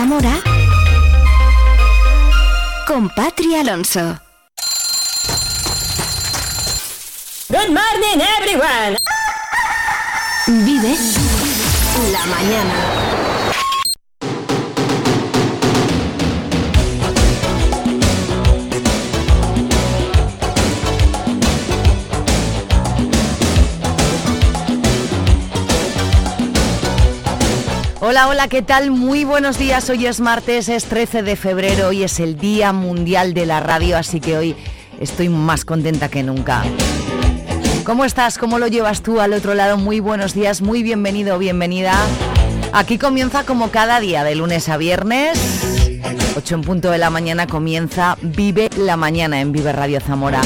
Zamora con Patri Alonso. Good morning, everyone. Vive la mañana. Hola, hola, ¿qué tal? Muy buenos días. Hoy es martes, es 13 de febrero, hoy es el Día Mundial de la Radio, así que hoy estoy más contenta que nunca. ¿Cómo estás? ¿Cómo lo llevas tú al otro lado? Muy buenos días, muy bienvenido, bienvenida. Aquí comienza como cada día, de lunes a viernes. 8 en punto de la mañana comienza Vive la Mañana en Vive Radio Zamora.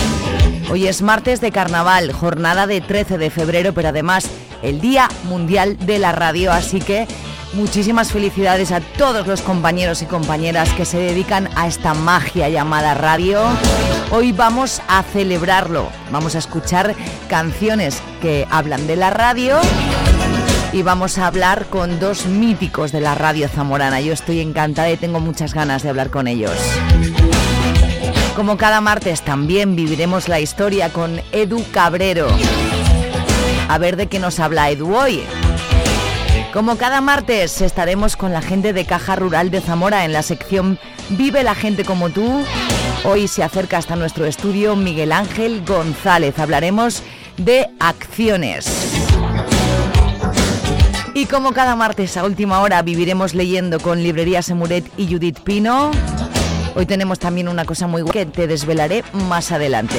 Hoy es martes de carnaval, jornada de 13 de febrero, pero además el Día Mundial de la Radio, así que Muchísimas felicidades a todos los compañeros y compañeras que se dedican a esta magia llamada radio. Hoy vamos a celebrarlo, vamos a escuchar canciones que hablan de la radio y vamos a hablar con dos míticos de la radio zamorana. Yo estoy encantada y tengo muchas ganas de hablar con ellos. Como cada martes también viviremos la historia con Edu Cabrero. A ver de qué nos habla Edu hoy. Como cada martes estaremos con la gente de Caja Rural de Zamora en la sección Vive la gente como tú. Hoy se acerca hasta nuestro estudio Miguel Ángel González. Hablaremos de acciones. Y como cada martes a última hora viviremos leyendo con Librería Semuret y Judith Pino. Hoy tenemos también una cosa muy buena que te desvelaré más adelante.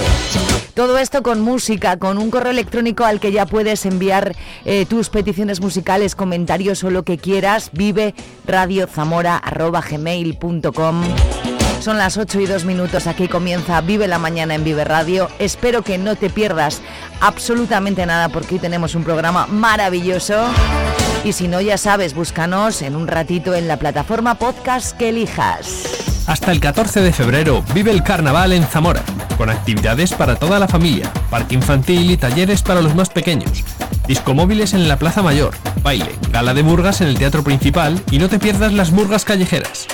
Todo esto con música, con un correo electrónico al que ya puedes enviar eh, tus peticiones musicales, comentarios o lo que quieras. Vive radiozamora.gmail.com son las 8 y 2 minutos, aquí comienza Vive la Mañana en Vive Radio. Espero que no te pierdas absolutamente nada porque hoy tenemos un programa maravilloso. Y si no, ya sabes, búscanos en un ratito en la plataforma podcast que elijas. Hasta el 14 de febrero vive el carnaval en Zamora, con actividades para toda la familia, parque infantil y talleres para los más pequeños. Discomóviles en la Plaza Mayor, baile, gala de murgas en el Teatro Principal y no te pierdas las murgas callejeras.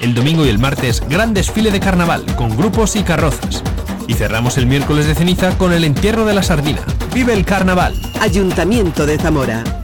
El domingo y el martes, gran desfile de carnaval con grupos y carrozas. Y cerramos el miércoles de ceniza con el entierro de la sardina. ¡Vive el carnaval! Ayuntamiento de Zamora.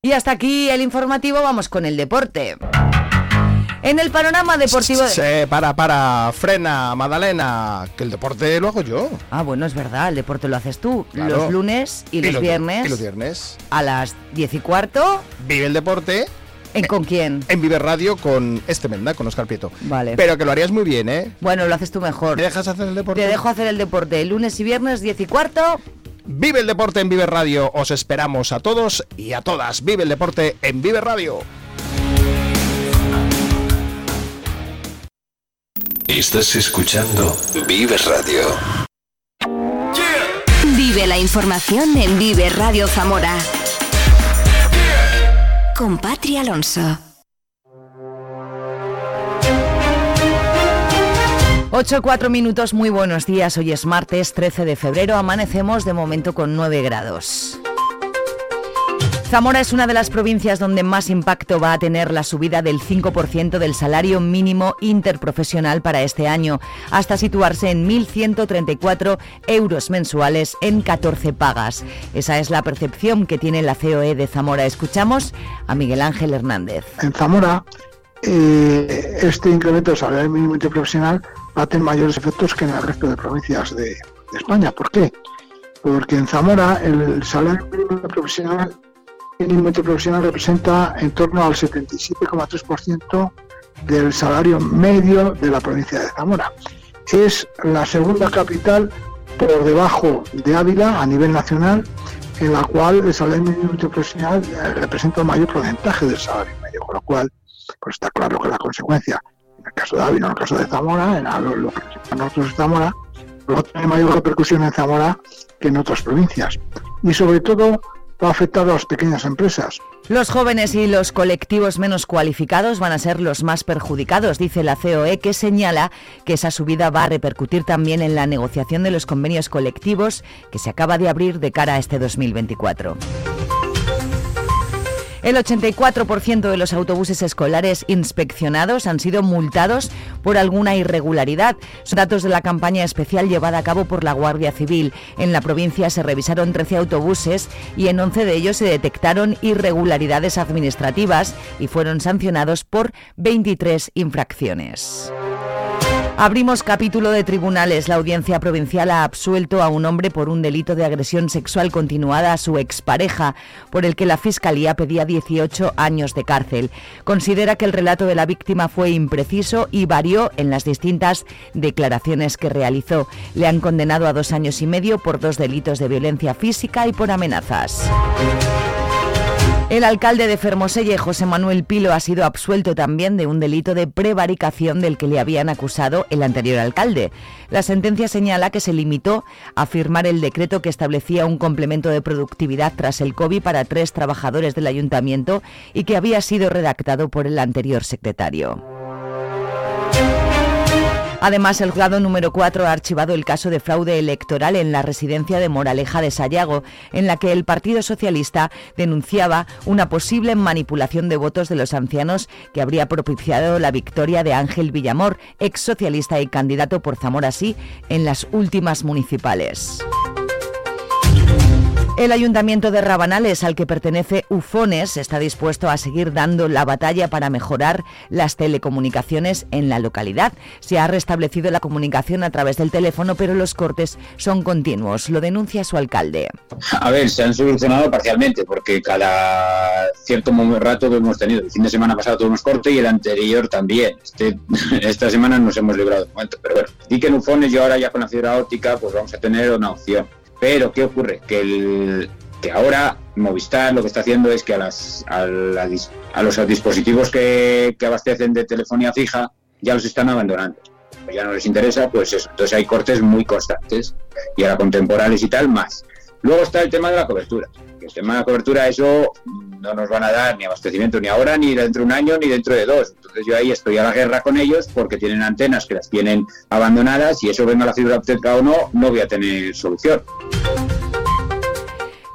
Y hasta aquí el informativo, vamos con el deporte. En el panorama deportivo... Se para, para, frena, Madalena, que el deporte lo hago yo. Ah, bueno, es verdad, el deporte lo haces tú. Los lunes y, los, viernes. Y los viernes. A las diez y cuarto. Vive el deporte. ¿En con quién? En Vive Radio con este Menda, con Oscar Prieto. Vale. Pero que lo harías muy bien, ¿eh? Bueno, lo haces tú mejor. ¿Me dejas hacer el deporte? Te dejo hacer el deporte. Lunes y viernes, diez y cuarto. Vive el deporte en Vive Radio. Os esperamos a todos y a todas. Vive el deporte en Vive Radio. Estás escuchando Vive Radio. Vive la información en Vive Radio Zamora. Con Patri Alonso. 8 4 minutos, muy buenos días. Hoy es martes 13 de febrero, amanecemos de momento con 9 grados. Zamora es una de las provincias donde más impacto va a tener la subida del 5% del salario mínimo interprofesional para este año, hasta situarse en 1.134 euros mensuales en 14 pagas. Esa es la percepción que tiene la COE de Zamora. Escuchamos a Miguel Ángel Hernández. En Zamora, eh, este incremento del salario mínimo interprofesional va a tener mayores efectos que en el resto de provincias de, España. ¿Por qué? Porque en Zamora el salario mínimo profesional, mínimo profesional representa en torno al 77,3% del salario medio de la provincia de Zamora. Es la segunda capital por debajo de Ávila a nivel nacional, en la cual el salario mínimo profesional representa el mayor porcentaje del salario medio, con lo cual pues está claro que la consecuencia, en el caso de Ávila, en el caso de Zamora, en lo, que nosotros de Zamora, no tiene mayor repercusión en Zamora que en otras provincias. Y sobre todo va a afectar a las pequeñas empresas. Los jóvenes y los colectivos menos cualificados van a ser los más perjudicados, dice la COE, que señala que esa subida va a repercutir también en la negociación de los convenios colectivos que se acaba de abrir de cara a este 2024. El 84% de los autobuses escolares inspeccionados han sido multados por alguna irregularidad. Son datos de la campaña especial llevada a cabo por la Guardia Civil. En la provincia se revisaron 13 autobuses y en 11 de ellos se detectaron irregularidades administrativas y fueron sancionados por 23 infracciones. Abrimos capítulo de tribunales. La audiencia provincial ha absuelto a un hombre por un delito de agresión sexual continuada a su expareja, por el que la Fiscalía pedía 18 años de cárcel. Considera que el relato de la víctima fue impreciso y varió en las distintas declaraciones que realizó. Le han condenado a dos años y medio por dos delitos de violencia física y por amenazas. El alcalde de Fermoselle, José Manuel Pilo, ha sido absuelto también de un delito de prevaricación del que le habían acusado el anterior alcalde. La sentencia señala que se limitó a firmar el decreto que establecía un complemento de productividad tras el COVID para tres trabajadores del ayuntamiento y que había sido redactado por el anterior secretario. Además, el juzgado número 4 ha archivado el caso de fraude electoral en la residencia de Moraleja de Sayago, en la que el Partido Socialista denunciaba una posible manipulación de votos de los ancianos que habría propiciado la victoria de Ángel Villamor, ex socialista y candidato por Zamora Sí en las últimas municipales. El ayuntamiento de Rabanales, al que pertenece Ufones, está dispuesto a seguir dando la batalla para mejorar las telecomunicaciones en la localidad. Se ha restablecido la comunicación a través del teléfono, pero los cortes son continuos. Lo denuncia su alcalde. A ver, se han solucionado parcialmente, porque cada cierto rato que hemos tenido. El fin de semana pasado tuvimos corte y el anterior también. Este, esta semana nos hemos librado de momento, pero bueno. Y que en Ufones, yo ahora ya con la fibra óptica, pues vamos a tener una opción pero, ¿qué ocurre? Que, el, que ahora Movistar lo que está haciendo es que a, las, a, los dispositivos que, abastecen de telefonía fija ya los están abandonando. Ya no les interesa, pues eso. Entonces hay cortes muy constantes y ahora contemporáneos y tal más. Luego está el tema de la cobertura. El tema de cobertura, eso no nos van a dar ni abastecimiento ni ahora, ni dentro de un año, ni dentro de dos. Entonces yo ahí estoy a la guerra con ellos porque tienen antenas que las tienen abandonadas y eso venga la fibra óptica o no, no voy a tener solución.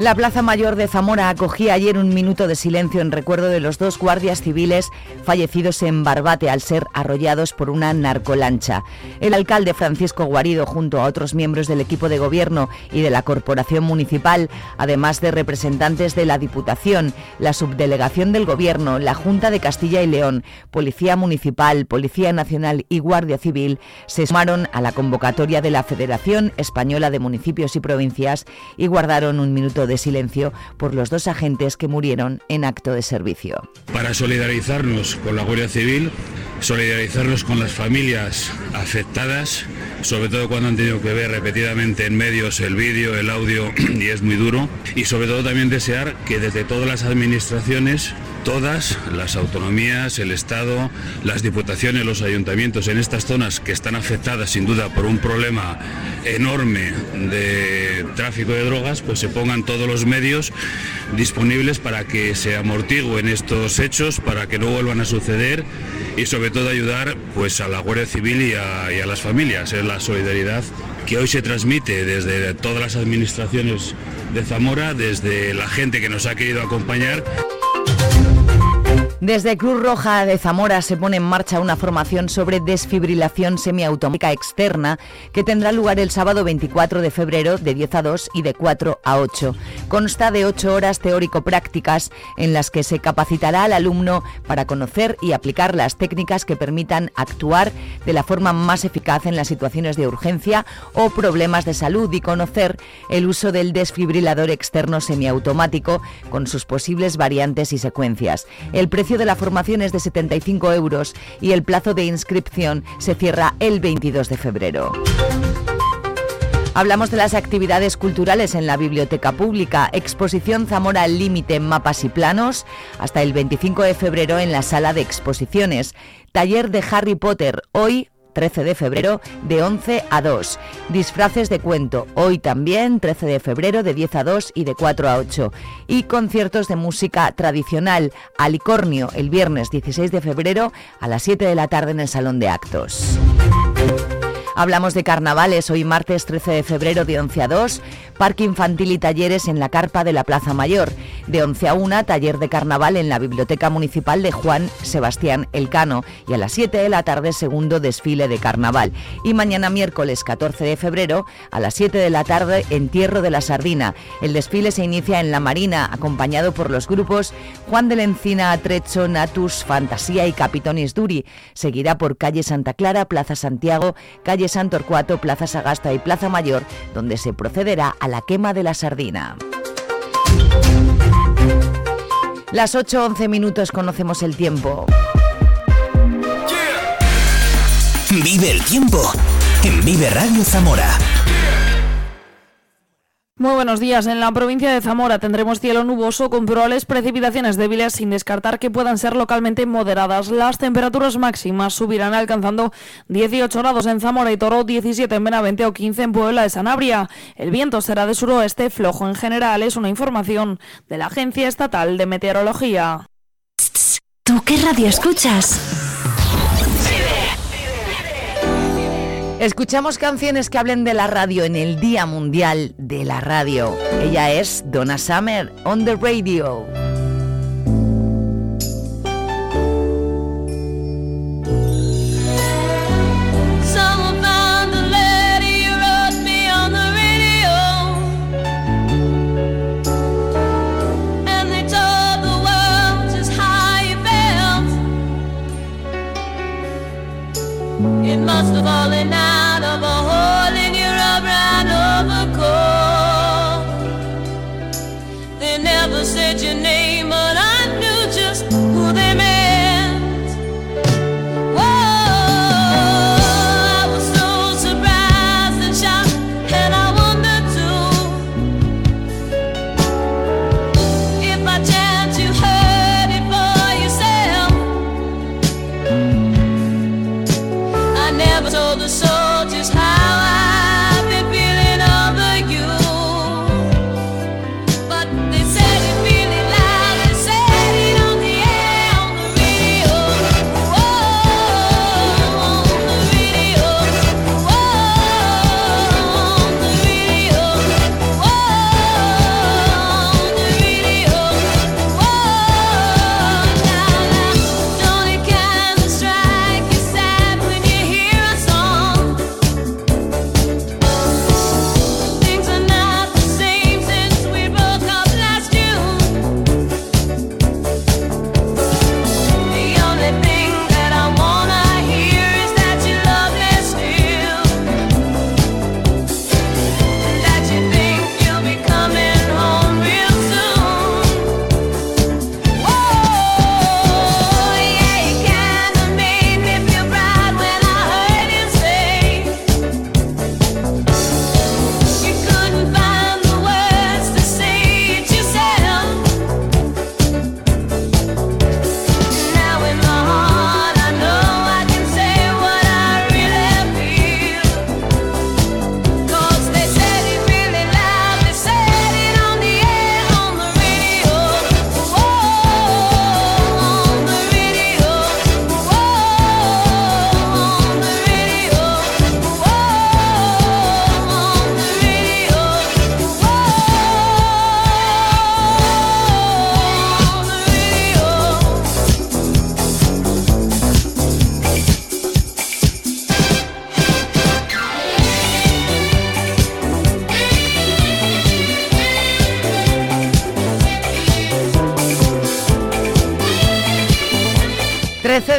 La Plaza Mayor de Zamora acogía ayer un minuto de silencio en recuerdo de los dos guardias civiles fallecidos en Barbate al ser arrollados por una narcolancha. El alcalde Francisco Guarido, junto a otros miembros del equipo de gobierno y de la Corporación Municipal, además de representantes de la Diputación, la Subdelegación del Gobierno, la Junta de Castilla y León, Policía Municipal, Policía Nacional y Guardia Civil, se sumaron a la convocatoria de la Federación Española de Municipios y Provincias y guardaron un minuto de silencio por los dos agentes que murieron en acto de servicio. Para solidarizarnos con la Guardia Civil, solidarizarnos con las familias afectadas, sobre todo cuando han tenido que ver repetidamente en medios el vídeo, el audio, y es muy duro, y sobre todo también desear que desde todas las administraciones todas las autonomías, el Estado, las diputaciones, los ayuntamientos en estas zonas que están afectadas sin duda por un problema enorme de tráfico de drogas, pues se pongan todos los medios disponibles para que se amortiguen estos hechos, para que no vuelvan a suceder y sobre todo ayudar pues a la Guardia Civil y a, y a las familias. Es la solidaridad que hoy se transmite desde todas las administraciones de Zamora, desde la gente que nos ha querido acompañar. Desde Cruz Roja de Zamora se pone en marcha una formación sobre desfibrilación semiautomática externa que tendrá lugar el sábado 24 de febrero de 10 a 2 y de 4 a 8. Consta de 8 horas teórico-prácticas en las que se capacitará al alumno para conocer y aplicar las técnicas que permitan actuar de la forma más eficaz en las situaciones de urgencia o problemas de salud y conocer el uso del desfibrilador externo semiautomático con sus posibles variantes y secuencias. El precio de la formación es de 75 euros y el plazo de inscripción se cierra el 22 de febrero. Hablamos de las actividades culturales en la Biblioteca Pública, exposición Zamora al Límite mapas y planos, hasta el 25 de febrero en la sala de exposiciones, taller de Harry Potter, hoy 13 de febrero de 11 a 2. Disfraces de cuento, hoy también 13 de febrero de 10 a 2 y de 4 a 8. Y conciertos de música tradicional, Alicornio, el viernes 16 de febrero a las 7 de la tarde en el Salón de Actos. Hablamos de carnavales hoy martes 13 de febrero de 11 a 2, parque infantil y talleres en la carpa de la Plaza Mayor. De 11 a 1, taller de carnaval en la Biblioteca Municipal de Juan Sebastián Elcano. Y a las 7 de la tarde, segundo desfile de carnaval. Y mañana miércoles 14 de febrero, a las 7 de la tarde, entierro de la Sardina. El desfile se inicia en la Marina, acompañado por los grupos Juan de la Encina, Atrecho, Natus, Fantasía y Capitonis Duri. Seguirá por calle Santa Clara, Plaza Santiago, calle Santo Santorcuato, Plaza Sagasta y Plaza Mayor, donde se procederá a la quema de la sardina. Las 8.11 minutos conocemos el tiempo. Vive el tiempo en Vive Radio Zamora. Muy buenos días. En la provincia de Zamora tendremos cielo nuboso con probables precipitaciones débiles sin descartar que puedan ser localmente moderadas. Las temperaturas máximas subirán alcanzando 18 grados en Zamora y Toro, 17 en Benavente o 15 en Puebla de Sanabria. El viento será de suroeste flojo en general. Es una información de la Agencia Estatal de Meteorología. ¿Tú qué radio escuchas? Escuchamos canciones que hablen de la radio en el Día Mundial de la Radio. Ella es Donna Summer on the radio. Must have fallen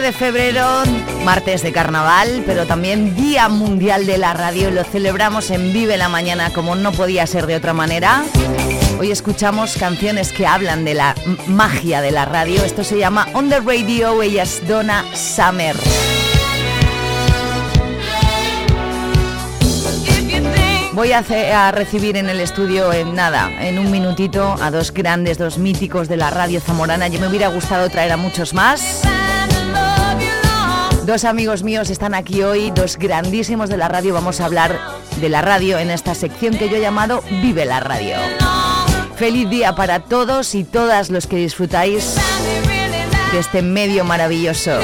de febrero, martes de carnaval, pero también Día Mundial de la Radio. Lo celebramos en Vive la Mañana como no podía ser de otra manera. Hoy escuchamos canciones que hablan de la magia de la radio. Esto se llama On the Radio, ella es Donna Summer. Voy a, recibir en el estudio en nada, en un minutito, a dos grandes, dos míticos de la radio zamorana. Yo me hubiera gustado traer a muchos más. Dos amigos míos están aquí hoy, dos grandísimos de la radio. Vamos a hablar de la radio en esta sección que yo he llamado Vive la Radio. Feliz día para todos y todas los que disfrutáis de este medio maravilloso.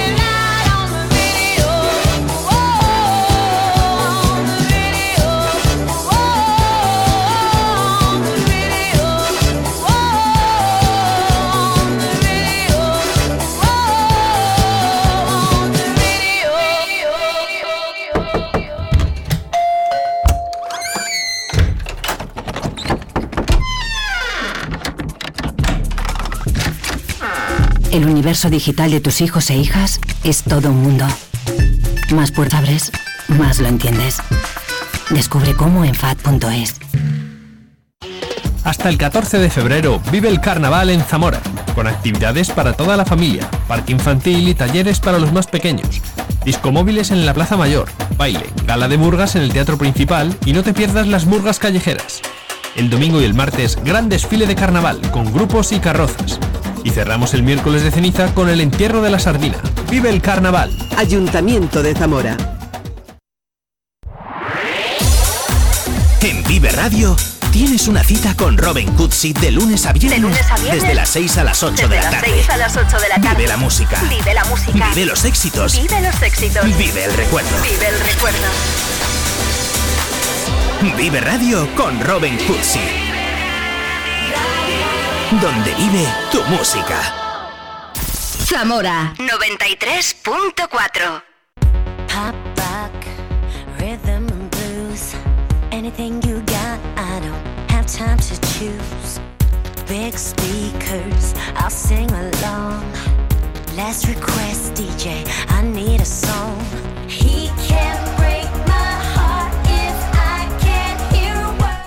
El universo digital de tus hijos e hijas es todo un mundo. Más puertas abres, más lo entiendes. Descubre cómo en FAD.es. Hasta el 14 de febrero vive el carnaval en Zamora, con actividades para toda la familia, parque infantil y talleres para los más pequeños. Discomóviles en la Plaza Mayor, baile, gala de murgas en el Teatro Principal y no te pierdas las murgas callejeras. El domingo y el martes, gran desfile de carnaval con grupos y carrozas. Y cerramos el miércoles de ceniza con el entierro de la sardina. ¡Vive el carnaval! Ayuntamiento de Zamora. En Vive Radio tienes una cita con Robin Cutsi de lunes a viernes, De lunes a viernes. desde las 6 a las 8 Desde de la las tarde. 6 a las 8 de la tarde. Vive la música. Vive la música. Vive los éxitos. Vive los éxitos. Vive el recuerdo. Vive el recuerdo. Vive Radio con Robin Cutsi. Donde vive tu música. Zamora 93.4. Pop rock, rhythm and blues. Anything you got, I don't have time to choose. Big speakers, I'll sing along. Last request, DJ, I need a song. He can't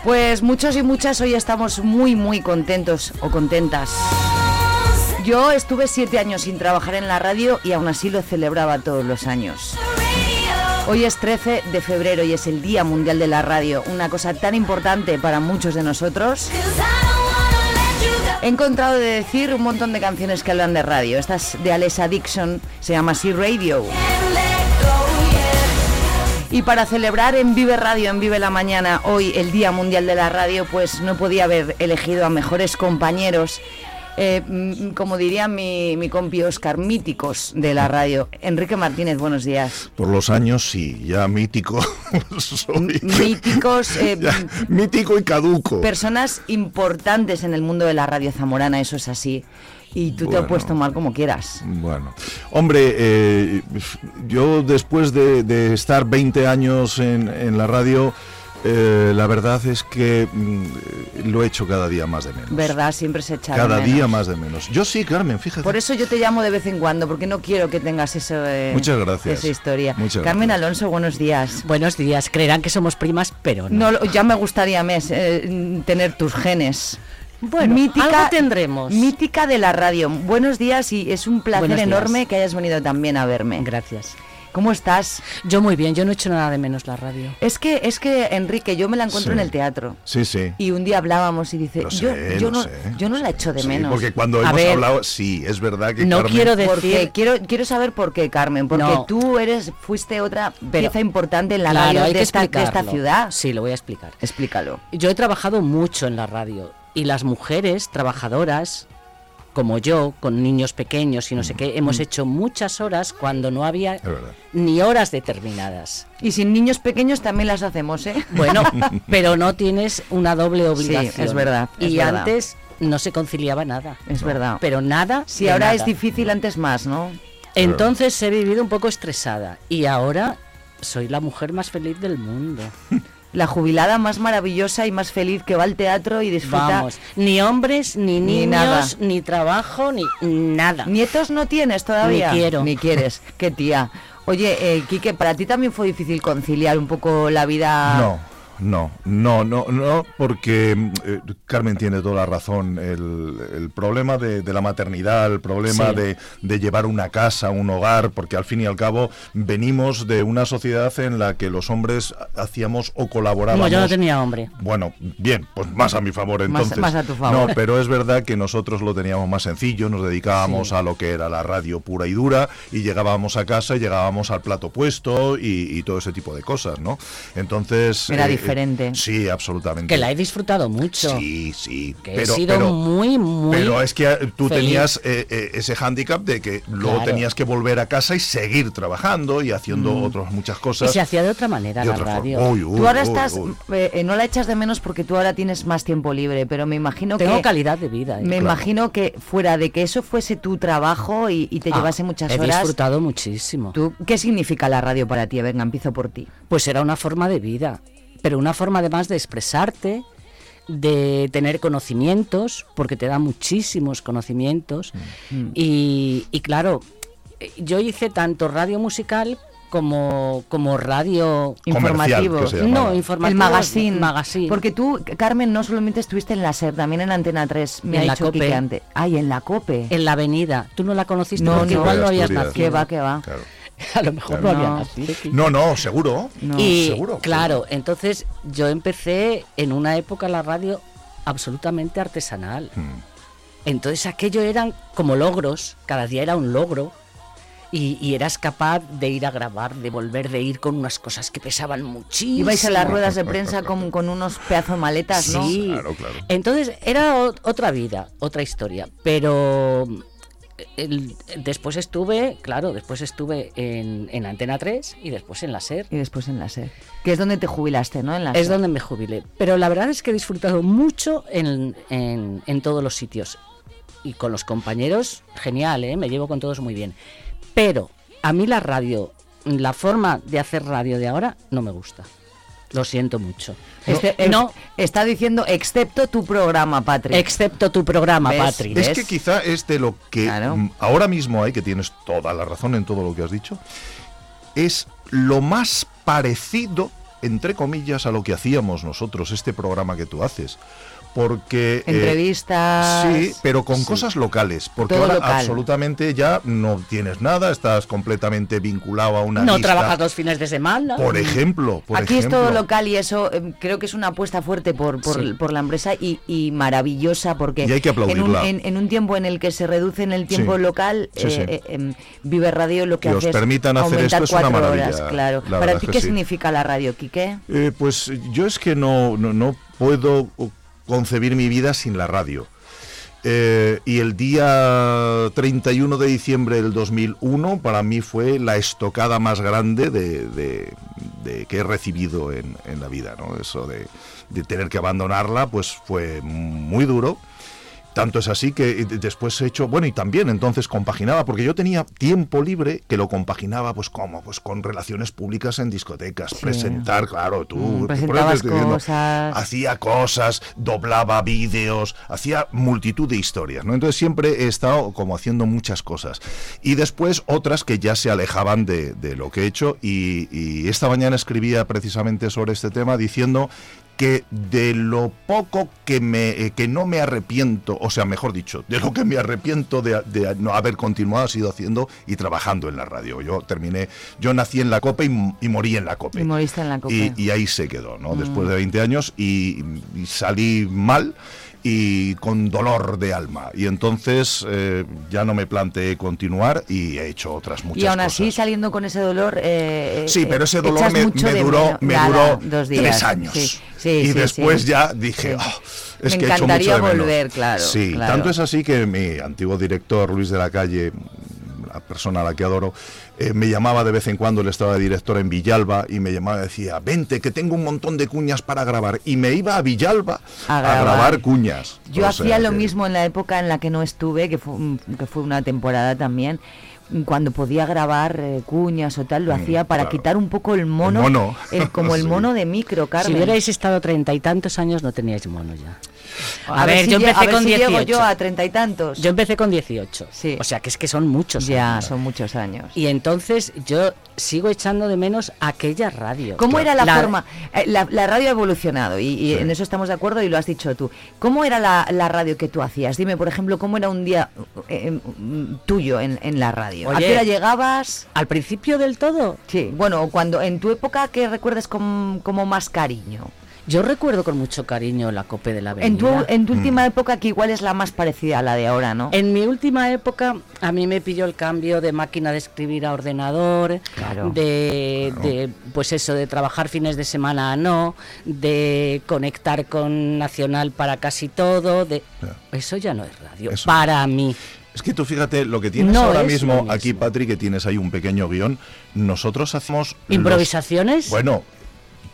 Pues muchos y muchas hoy estamos muy muy contentos o contentas. Yo estuve siete años sin trabajar en la radio y aún así lo celebraba todos los años. Hoy es 13 de febrero y es el Día Mundial de la Radio, una cosa tan importante para muchos de nosotros. He encontrado de decir un montón de canciones que hablan de radio. Esta es de Alessa Dixon, se llama Sea Radio. Y para celebrar en Vive Radio, en Vive la Mañana, hoy el Día Mundial de la Radio, pues no podía haber elegido a mejores compañeros, eh, mm, como diría mi, mi compi Oscar, míticos de la radio. Enrique Martínez, buenos días. Por los años, sí, ya mítico. soy. Míticos, eh, Ya, mítico y caduco. Personas importantes en el mundo de la radio zamorana, eso es así. Y tú te Bueno. has puesto mal como quieras. Bueno, hombre, eh, yo después de, de estar 20 años en, en la radio, eh, la verdad es que mm, lo he hecho cada día más de menos. ¿Verdad? Siempre se echa de Cada menos. día más de menos. Yo sí, Carmen, fíjate. Por eso yo te llamo de vez en cuando, porque no quiero que tengas eso, eh, Muchas gracias. esa historia. Muchas Carmen Alonso, buenos días. Buenos días, creerán que somos primas, pero no. No, lo- ya me gustaría mes, eh, tener tus genes. Bueno, algo tendremos. Mítica de la radio. Buenos días y es un placer enorme que hayas venido también a verme. Gracias. ¿Cómo estás? Yo muy bien, yo no he hecho nada de menos la radio. Es que, es que Enrique, yo me la encuentro Sí. en el teatro. Sí, sí. Y un día hablábamos y dice, Lo yo, sé, yo lo no, sé, yo no la echo de Sí, menos. porque cuando A hemos ver, hablado, sí, es verdad que No Carmen- quiero ¿Por decir-? Quiero, quiero saber por qué, Carmen. Porque No. tú eres, fuiste otra Pero- pieza importante en la Claro, radio de esta, de esta ciudad. Sí, lo voy a explicar. Explícalo. Yo he trabajado mucho en la radio y las mujeres trabajadoras, como yo, con niños pequeños y no sé qué, hemos hecho muchas horas cuando no había ni horas determinadas. Y sin niños pequeños también las hacemos, ¿eh? Bueno, pero no tienes una doble obligación. es verdad, es y verdad. antes no se conciliaba nada. Es verdad. Pero nada. Si ahora nada. es difícil, antes más, ¿no? Entonces he vivido un poco estresada y ahora soy la mujer más feliz del mundo. La jubilada más maravillosa y más feliz que va al teatro y disfruta. Vamos, ni hombres, ni Ni niños, nada. ni trabajo, ni nada. ¿Nietos no tienes todavía? Ni quiero. Ni quieres. Qué tía. Oye, eh, Quique, ¿para ti también fue difícil conciliar un poco la vida? No, No, no, no, no, porque eh, Carmen tiene toda la razón. El, el problema de, de la maternidad, el problema Sí. de, de llevar una casa, un hogar, porque al fin y al cabo venimos de una sociedad en la que los hombres hacíamos o colaborábamos. No, yo no tenía hombre. Bueno, bien, pues más a mi favor Más- entonces. más a tu favor. No, pero es verdad que nosotros lo teníamos más sencillo, nos dedicábamos Sí. a lo que era la radio pura y dura y llegábamos a casa y llegábamos al plato puesto y, y todo ese tipo de cosas, ¿no? Entonces... Era eh, diferente. Sí, absolutamente. Que la he disfrutado mucho. Sí, sí. Que he sido muy, muy. Pero es que tú feliz. tenías eh, eh, ese hándicap de que luego Claro. tenías que volver a casa y seguir trabajando y haciendo Mm. otras muchas Y cosas. se hacía de otra manera De la otra forma. radio. Uy, uy, Tú ahora uy, estás, uy. eh, eh, no la echas de menos porque tú ahora tienes más tiempo libre, pero me imagino Tengo que... calidad de vida. ¿eh? Me Claro. imagino que fuera de que eso fuese tu trabajo y, y te Ah, llevase muchas he horas... disfrutado muchísimo. ¿tú, ¿Qué significa la radio para ti? Venga, empiezo por ti. Pues era una forma de vida, pero una forma además de expresarte, de tener conocimientos, porque te da muchísimos conocimientos. Mm. Y, y claro, yo hice tanto radio musical como, como radio Informativo. No, informativo. El magazine. magazine. Porque tú, Carmen, no solamente estuviste en la SER, también en Antena 3. Me En ha la dicho COPE. Ay, en la COPE. En la avenida. Tú no la conociste No, porque no. igual no habías nacido. Que va, que va. A lo mejor Claro. no había No. nacido. No, no, seguro. y seguro. claro, entonces yo empecé en una época la radio absolutamente artesanal. Hmm. Entonces aquello eran como logros, cada día era un logro. Y, y eras capaz de ir a grabar, de volver de ir con unas cosas que pesaban muchísimo. Ibais a las ruedas de prensa con, con unos pedazos maletas, ¿no? Sí. Claro, claro. Entonces era otra vida, otra historia. Pero el- después estuve, claro, después estuve en, en Antena 3 y después en la SER. Y después en la SER. Que es donde te jubilaste, ¿no? En la Es SER. donde me jubilé. Pero la verdad es que he disfrutado mucho en, en- en todos los sitios. Y con los compañeros, genial, ¿eh? me llevo con todos muy bien. Pero a mí la radio, la forma de hacer radio de ahora, no me gusta. Lo siento mucho. Este- no, Está diciendo, excepto tu programa, Patrick. excepto tu programa, ¿Ves? Patri. Es ¿Ves? que quizá es de lo que Claro. ahora mismo hay, que tienes toda la razón en todo lo que has dicho, es lo más parecido, entre comillas, a lo que hacíamos nosotros, este programa que tú haces. Porque... eh, Entrevistas. Sí, pero con Sí. cosas locales, porque Todo ahora local. absolutamente ya no tienes nada, estás completamente vinculado a una no lista. trabajas los fines de semana. Por ejemplo, por Aquí es todo local y eso eh, creo que es una apuesta fuerte por, por, Sí. por la empresa y, y maravillosa porque Y hay que en, un, en- en un tiempo en el que se reduce en el tiempo Sí. local, Sí, eh, sí. eh, em, Vive Radio lo que, Que os hace es permitan hacer esto es una maravilla, horas, claro. la Para ti, ¿qué sí. significa la radio, Quique? Eh, pues yo es que no, no, no puedo concebir mi vida sin la radio. Eh, y el día 31 de diciembre del 2001 para mí fue la estocada más grande de, de- de que he recibido en, en la vida. ¿no? Eso de, de tener que abandonarla pues fue muy duro. Tanto es así que eh, después he hecho, bueno, y también entonces compaginaba, porque yo tenía tiempo libre que lo compaginaba, pues como, pues con relaciones públicas en discotecas, presentar, claro, tú, Mm, presentabas cosas. hacía cosas, doblaba vídeos, hacía multitud de historias, ¿no? Entonces siempre he estado como haciendo muchas cosas. Y después otras que ya se alejaban de, de lo que he hecho y, y esta mañana escribía precisamente sobre este tema diciendo que de lo poco que me eh, que no me arrepiento, o sea, mejor dicho, de lo que me arrepiento de, de no haber continuado ha sido haciendo y trabajando en la radio. Yo terminé, yo nací en la COPE y, morí en la COPE. Y moriste en la COPE. Y, y ahí se quedó, ¿no? Mm. Después de 20 años y, y salí mal y con dolor de alma. Y entonces eh, ya no me planteé continuar y he hecho otras muchas y aún cosas. así, saliendo con ese dolor... eh, Sí, eh, pero ese dolor me, duró, me Nada, duró dos días. tres años. Sí, sí, y sí, después ya dije. "Ah, es Me que he hecho mucho encantaría de menos". volver, claro, Sí, claro. tanto es así que mi antiguo director, Luis de la Calle, la persona a la que adoro, eh, me llamaba de vez en cuando, él estaba de director en Villalba, y me llamaba y decía, vente, que tengo un montón de cuñas para grabar. Y me iba a Villalba A a grabar. cuñas. Yo O hacía sea lo que- mismo en la época en la que no estuve, que fue, que fue una temporada también, cuando podía grabar eh, cuñas o tal, lo hacía para Mm, claro. quitar un poco el mono, El mono. el- como el Sí. mono de micro, Carmen. Si hubierais estado treinta y tantos años no teníais mono ya. A ver si yo empecé a ver con si llego 18. yo a treinta y tantos. Yo empecé con 18. Sí. O sea, que es que son muchos Ya, años. son muchos años. Y entonces yo sigo echando de menos aquella radio. ¿Cómo era la, forma? eh, La, la radio ha evolucionado y, y en eso estamos de acuerdo y lo has dicho tú. ¿Cómo era la, la radio que tú hacías? Dime, por ejemplo, ¿cómo era un día eh, mm, tuyo en, en la radio? ¿A Oye, qué hora llegabas? ¿Al principio del todo? Sí, bueno, cuando en tu época que recuerdes con, como más cariño. Yo recuerdo con mucho cariño la COPE de la En tu, Avenida. en tu última época que igual es la más parecida a la de ahora, ¿no? En mi última época a mí me pilló el cambio de máquina de escribir a ordenador, Claro. de, de, pues eso, de trabajar fines de semana a no, de conectar con Nacional para casi todo, de eso ya no es radio, Eso. para mí. Es que tú fíjate lo que tienes No ahora mismo aquí, Patri, que tienes ahí un pequeño guion. Nosotros hacemos. los- ¿Improvisaciones?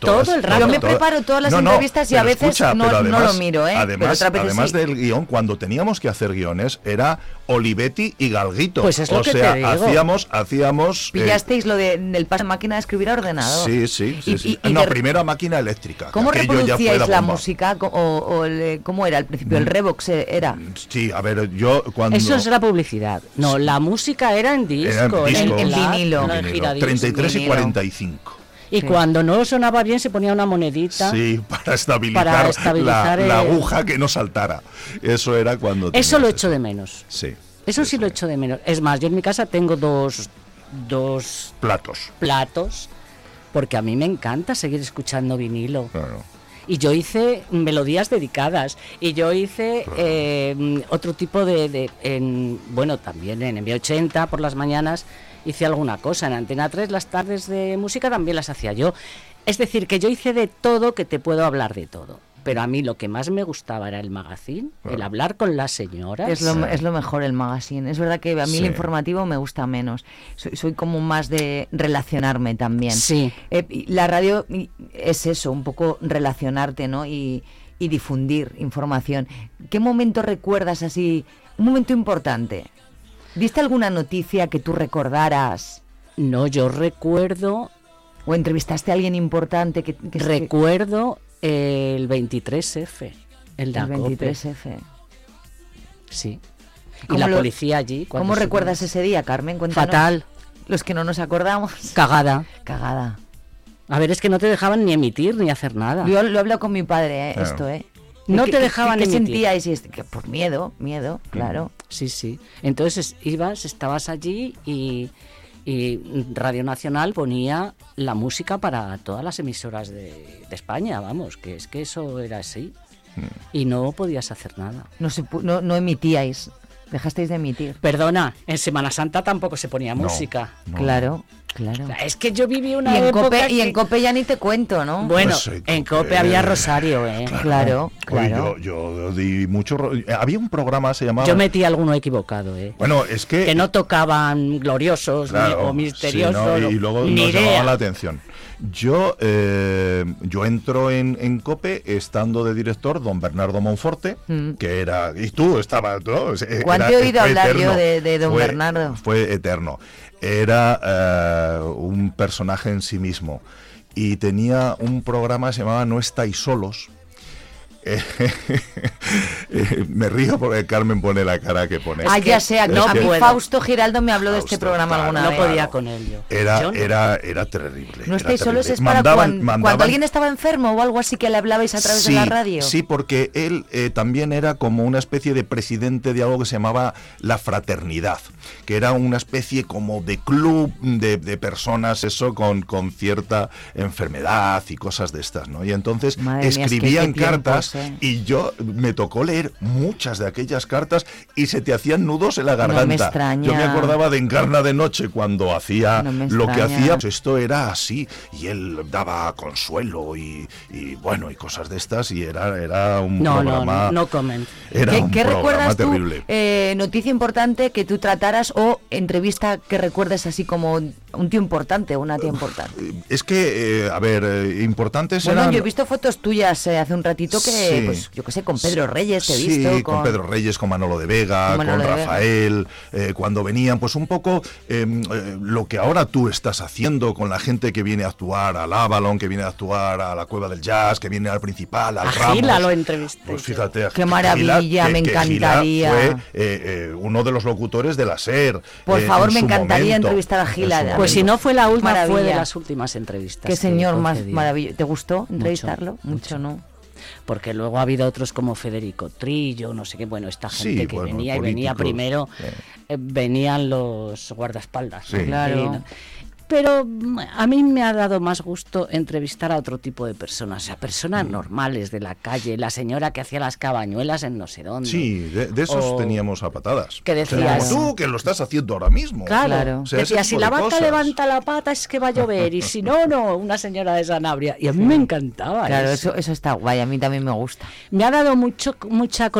Todo el rato. Yo me preparo todas las entrevistas y a veces no- no lo miro, ¿eh? Además, además sí. del guion, cuando teníamos que hacer guiones, era Olivetti y Galguito. Pues es lo o que te sea, digo. hacíamos, hacíamos. eh, Pillasteis lo de, del paso de máquina de escribir a ordenador. sí, sí, sí. Y- sí. y- y no, primero a máquina eléctrica. ¿Cómo reproducíais la, bomba. música? O, o el- ¿Cómo era al principio? ¿El Mm. Revox eh, era? Sí, a ver, yo cuando. Eso es la publicidad. No, la música era en disco, Era en disco, en, la- vinilo. en el vinilo, giradisco. 33 y Vinilo. 45. Y Sí. cuando no sonaba bien se ponía una monedita. Sí, para estabilizar, Para estabilizar la, aguja que no saltara. Eso era cuando. Eso lo echo de menos. Sí, Eso sí lo echo de menos. Es más, yo en mi casa tengo dos, dos platos. platos porque a mí me encanta seguir escuchando vinilo. Claro. Y yo hice melodías dedicadas. Y yo hice eh, otro tipo de... de- en, bueno, también en M80 por las mañanas hice alguna cosa. En Antena 3 las tardes de música también las hacía yo. Es decir, que yo hice de todo, que te puedo hablar de todo. Pero a mí lo que más me gustaba era el magazine, el hablar con las señoras. Es lo, es lo mejor el magazine. Es verdad que a mí Sí. el informativo me gusta menos. Soy, soy como más de relacionarme también. Sí. Eh, la radio es eso, un poco relacionarte, ¿no? Y, y difundir información. ¿Qué momento recuerdas así? Un momento importante. ¿Viste alguna noticia que tú recordaras? No, yo recuerdo... ¿O entrevistaste a alguien importante que... que Recuerdo el 23F, el de el Acope. 23F. Sí. Y ¿Cómo la lo- policía allí. cuando ¿Cómo subimos. recuerdas ese día, Carmen? Cuéntanos. Fatal. Los que no nos acordamos. Cagada. Cagada. A ver, es que no te dejaban ni emitir ni hacer nada. Yo lo he hablado con mi padre, ¿eh? Claro. esto, ¿eh? No ¿Qué- te qué- dejaban ¿Qué, emitir. sentíais? Y es- que por miedo, miedo, claro. Sí, sí. Entonces ibas, estabas allí y, y Radio Nacional ponía la música para todas las emisoras de, de España, vamos, que es que eso era así. Y no podías hacer nada. No, se pu- no, no emitíais, dejasteis de emitir. Perdona, en Semana Santa tampoco se ponía música. Claro, claro. Es que yo viví una y, en época Cope, y en Cope ya ni te cuento, ¿no? Bueno, Pues, en Cope había Rosario, ¿eh? Claro, claro. yo, yo di mucho. eh, Había un programa, se llamaba. Yo metí alguno equivocado, ¿eh? Bueno, es que. Que no tocaban gloriosos ni- o sí, misteriosos. ¿no? Y luego ni nos idea. llamaba la atención. Yo, eh, yo entro en, en COPE estando de director don Bernardo Monforte, Mm. que era, y tú estabas, ¿no? Eh, ¿Cuánto era- he oído hablar yo de- de don Fue- Bernardo? Fue eterno. Era eh, un personaje en sí mismo. Y tenía un programa que se llamaba No estáis solos. Eh, eh, me río porque Carmen pone la cara que pone. ah, ya sé, a, Es a que- Fausto Giraldo me habló de este programa claro, alguna No vez. podía con él yo. Era, Yo no. era, era terrible. No estáis solos es para Mandaban- cuan- cuando mandaban- alguien estaba enfermo o algo así que le hablabais a través de la radio. Sí, porque él eh, también era como una especie de presidente de algo que se llamaba la fraternidad, que era una especie como de club de, de personas, eso, con, con cierta enfermedad y cosas de estas, ¿no? Y entonces Madre mía, es que escribían cartas y yo me tocó leer muchas de aquellas cartas y se te hacían nudos en la No me garganta. extraña. Yo me acordaba de Encarna de Noche cuando hacía No lo que hacía, pues esto era así y él daba consuelo y, y, bueno y cosas de estas y era era un No, programa no, no comen. era ¿Qué, un qué programa recuerdas tú? terrible eh, noticia importante que tú trataras o entrevista que recuerdes así como un tío importante o una tía importante. es que eh, a ver eh, importantes Bueno, eran yo he visto fotos tuyas eh, hace un ratito que Sí. pues yo qué sé, con Pedro Reyes te he Sí, visto. con... Pedro Reyes, con Manolo de Vega, Con. Rafael, eh, cuando venían, pues un poco eh, eh, lo que ahora tú estás haciendo con la gente que viene a actuar al Avalon, que viene a actuar a la Cueva del Jazz, que viene al Principal, al A Ramos. Gila lo entrevisté. Pues fíjate, Qué Gila, maravilla, me encantaría. fue eh, eh, uno de los locutores de la SER. Por eh, favor, en me encantaría momento, entrevistar a Gila. Pues si no fue la última, fue de las últimas entrevistas. Qué que señor más maravilloso. ¿Te gustó entrevistarlo? Mucho, ¿no? Porque luego ha habido otros como Federico Trillo, no sé qué, bueno, esta Sí, gente que bueno, venía y venía primero, eh, venían los guardaespaldas. Sí. ¿no? Claro. Y no- Pero mm, a mí me ha dado más gusto entrevistar a otro tipo de personas, o sea, personas Mm. normales de la calle, la señora que hacía las cabañuelas en no sé dónde. Sí, de, de esos O- teníamos a patadas. Que decías- como tú, que lo estás haciendo ahora mismo. Claro, O sea, decía, si la vaca cosas. levanta la pata es que va a llover y si no, no, una señora de Sanabria. Y a mí me encantaba Claro, eso. eso, eso está guay, a mí también me gusta. Me ha dado mucho, mucha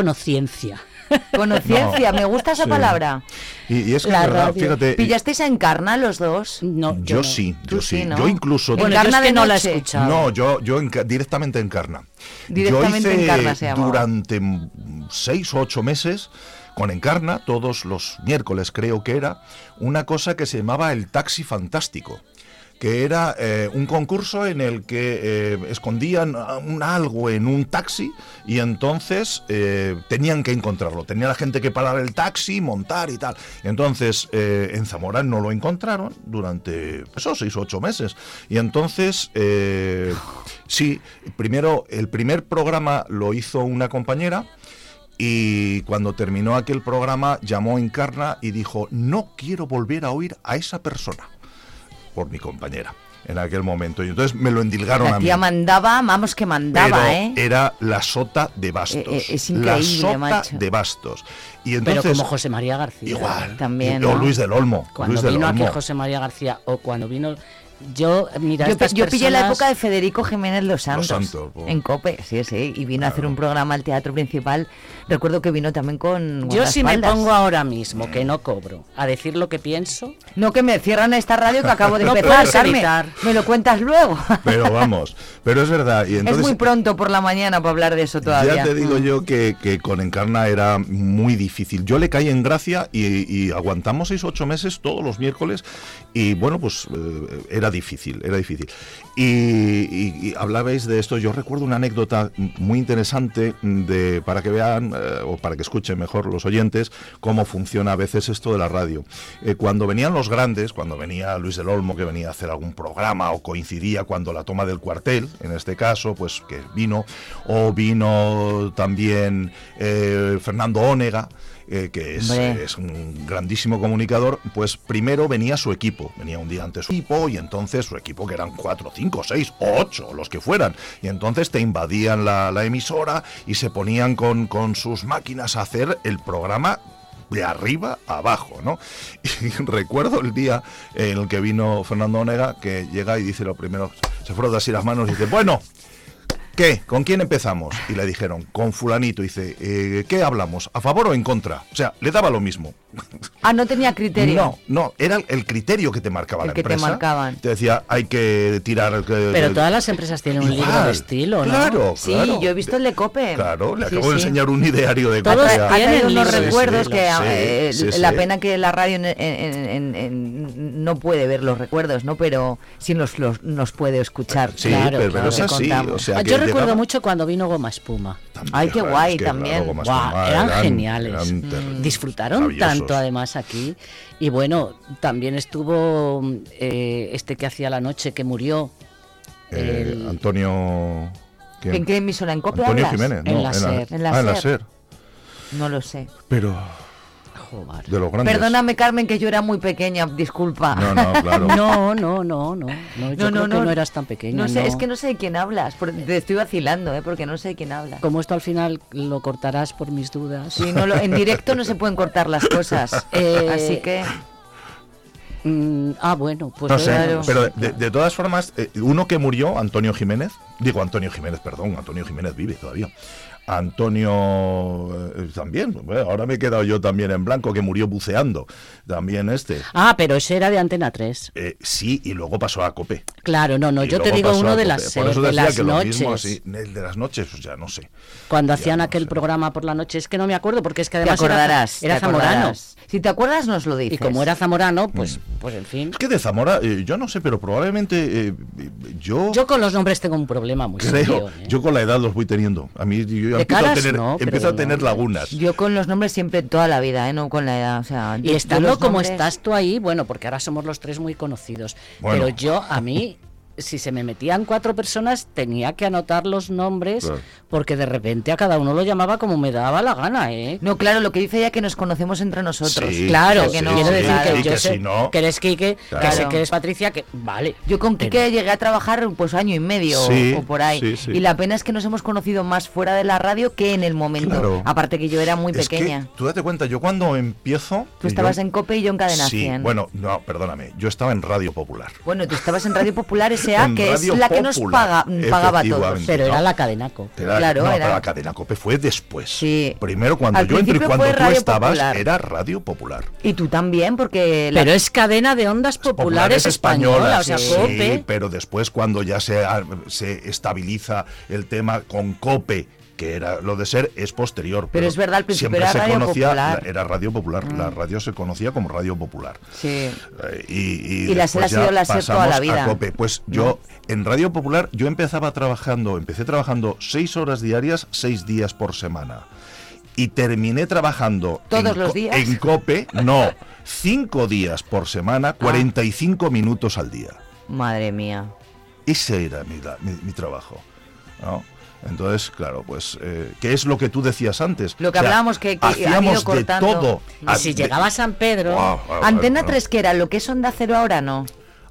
conociencia. Conociencia, me gusta esa Sí. palabra. Y, y es que, La es verdad, radio. fíjate, ¿Pillasteis a Encarna los dos? No, yo, sí, yo sí. sí, ¿no? Yo incluso... Bueno, Encarna yo es que de no la escuchado. No, yo, yo enca- directamente encarna. Directamente yo hice Encarna se llamaba. durante seis o ocho meses con Encarna, todos los miércoles creo que era, una cosa que se llamaba el taxi fantástico que era eh, un concurso en el que eh, escondían un algo en un taxi y entonces eh, tenían que encontrarlo. Tenía la gente que parar el taxi, montar y tal. Entonces en Zamora no lo encontraron durante esos seis o ocho meses. Y entonces, sí, primero, el primer programa lo hizo una compañera. Y cuando terminó aquel programa llamó Encarna y dijo, no quiero volver a oír a esa persona por mi compañera en aquel momento. Y entonces me lo endilgaron La a mí. tía mandaba, vamos que mandaba, Pero ¿eh? era la sota de bastos. Eh, eh, es la increíble, sota macho. de bastos. Y Pero entonces, como José María García. igual. También, O ¿no? Luis del Olmo. Cuando Luis del vino aquí Olmo. José María García o cuando vino... Yo, mira, Yo, estas yo pillé la época de Federico Jiménez Los Santos, Santos, po. en COPE, sí, sí, y vino a hacer un programa al teatro principal. Recuerdo que vino también con Yo si me pongo ahora mismo, que no cobro, a decir lo que pienso, No, que me cierran esta radio que acabo de No empezar, Carmen. Me lo cuentas luego. Pero vamos, pero es verdad. Y entonces, es muy pronto por la mañana para hablar de eso todavía. Ya te digo Mm. yo que, que con Encarna era muy difícil. Yo le caí en gracia y, y aguantamos seis o ocho meses todos los miércoles y bueno, pues eh, era difícil, era difícil. Y, hablabais de esto, yo recuerdo una anécdota muy interesante de, para que vean eh, o para que escuchen mejor los oyentes cómo funciona a veces esto de la radio. Eh, cuando venían los grandes, cuando venía Luis del Olmo que venía a hacer algún programa o coincidía cuando la toma del cuartel, en este caso, pues que vino, o vino también eh, Fernando Ónega, eh, que es, un grandísimo comunicador, pues primero venía su equipo, venía un día antes su equipo y entonces su equipo que eran cuatro, cinco, seis, ocho, los que fueran, y entonces te invadían la, la emisora y se ponían con, con sus máquinas a hacer el programa de arriba a abajo, ¿no? Y recuerdo el día en el que vino Fernando Onega, que llega y dice lo primero, se frota así las manos y dice, bueno, ¿Qué? ¿Con quién empezamos? Y le dijeron, con fulanito. Dice, eh, ¿qué hablamos? ¿A favor o en contra? O sea, le daba lo mismo. Ah, no tenía criterio. No, no, era el- criterio que te marcaba El la que te empresa. marcaban. Te decía, hay que tirar... eh, pero todas las empresas tienen un libro de estilo, ¿no? Claro, Sí, claro. yo he visto el de COPE. Claro, le Sí, acabo de sí. enseñar un ideario de Todos. Ha traído tienen unos recuerdos Sí, que sí, eh, sí, la sí. pena que la radio en- en- en- en- no puede ver los recuerdos, ¿no? Pero sí nos, los, nos puede escuchar. Sí, Claro, pero, pero claro. es que así. contamos. O sea, que Yo recuerdo daba- mucho cuando vino Goma Espuma. Ay, qué guay, es que, claro, también. Guau, eran geniales. eran ter- Disfrutaron tanto además aquí. Y bueno, también estuvo eh, este que hacía la noche que murió. Eh, el- Antonio... ¿quién? ¿En qué emisora? ¿En COPE Antonio hablas? Jiménez, En no, la SER. En la ah, en la SER. SER. No lo sé. Pero Joder. de los grandes. Perdóname, Carmen, que yo era muy pequeña, disculpa. No, no, claro. No, no, no, no. no yo creo que no eras tan pequeña. No sé, no. es que no sé de quién hablas. Te estoy vacilando, ¿eh? Porque no sé de quién hablas. Como esto al final lo cortarás por mis dudas. Sí, no lo- en directo no se pueden cortar las cosas. Eh, Así que. Mm, ah, bueno, pues No sé, bueno, pero de, de todas formas, eh, uno que murió, Antonio Jiménez, digo Antonio Jiménez, perdón, Antonio Jiménez vive todavía. Antonio eh, también, bueno, ahora me he quedado yo también en blanco, que murió buceando, también este. Ah, pero ese era de Antena 3. Eh, sí, y luego pasó a COPE. Claro, no, no, Y yo te digo uno de las, Por eso de decía las que lo noches. mismo, sí, el de las noches, pues ya no sé. Cuando hacían aquel programa por la noche, es que no me acuerdo, porque es que Te además era- acordarás. era, te zamorano. Si te acuerdas, nos lo dices. Y como era zamorano, pues, Mm. pues en fin. Es que de Zamora, eh, yo no sé, pero probablemente eh, yo, Yo con los nombres tengo un problema muy creo, serio. ¿eh? yo con la edad los voy teniendo. A mí yo empiezo, a tener, no, empiezo a tener lagunas. Yo con los nombres siempre toda la vida, ¿eh? No con la edad. O sea, yo- Y estando como nombres- estás tú ahí, bueno, porque ahora somos los tres muy conocidos. Bueno. Pero yo, a mí, si se me metían cuatro personas, tenía que anotar los nombres, Claro. porque de repente a cada uno lo llamaba como me daba la gana, ¿eh? No, claro, lo que dice ella que nos conocemos entre nosotros. Sí, Claro, que no- quiero decir que yo que sé si no- que eres Quique, que Claro. sé que eres Patricia, que vale. Yo con Pero- Quique llegué a trabajar pues año y medio Sí, o, o por ahí. sí, sí. Y la pena es que nos hemos conocido más fuera de la radio que en el momento. Claro. Aparte que yo era muy Es que, pequeña. tú date cuenta, yo cuando empiezo... Tú estabas yo- en COPE y yo en Cadena Sí, 100. bueno, no, perdóname, yo estaba en Radio Popular. Bueno, tú estabas en Radio Popular S.A., que Radio es la que nos paga, pagaba a todos. Pero No. era la cadena COPE. Era- Claro, no, era- pero la cadena COPE fue después. Sí. Primero cuando Al yo entré y principio cuando fue tú Radio estabas Popular. era Radio Popular. Y tú también, porque... la- Pero es cadena de ondas populares, española, o sea, sí, COPE. pero después cuando ya se, se estabiliza el tema con COPE, que era lo de ser, es posterior. Pero es verdad, al principio siempre era se Radio conocía, Popular. Mm. la- era Radio Popular, la radio se conocía como Radio Popular. Sí. Eh, y, y Y la SER ha sido la SER toda la a vida. COPE. Pues yo, en Radio Popular, yo empezaba trabajando, empecé trabajando seis horas diarias, seis días por semana. Y terminé trabajando ¿Todos en los días? Ah. en COPE, no, cinco días por semana, 45 minutos al día. Madre mía. Ese era mi, mi- mi trabajo. ¿no? Entonces, claro, pues, eh, ¿qué es lo que tú decías antes? Lo que O sea, hablábamos que- que han ido hacíamos de cortando. todo. Y A- si de- llegaba a San Pedro, Guau, guau, Antena bueno, 3, que era lo que es Onda Cero ahora, ¿no?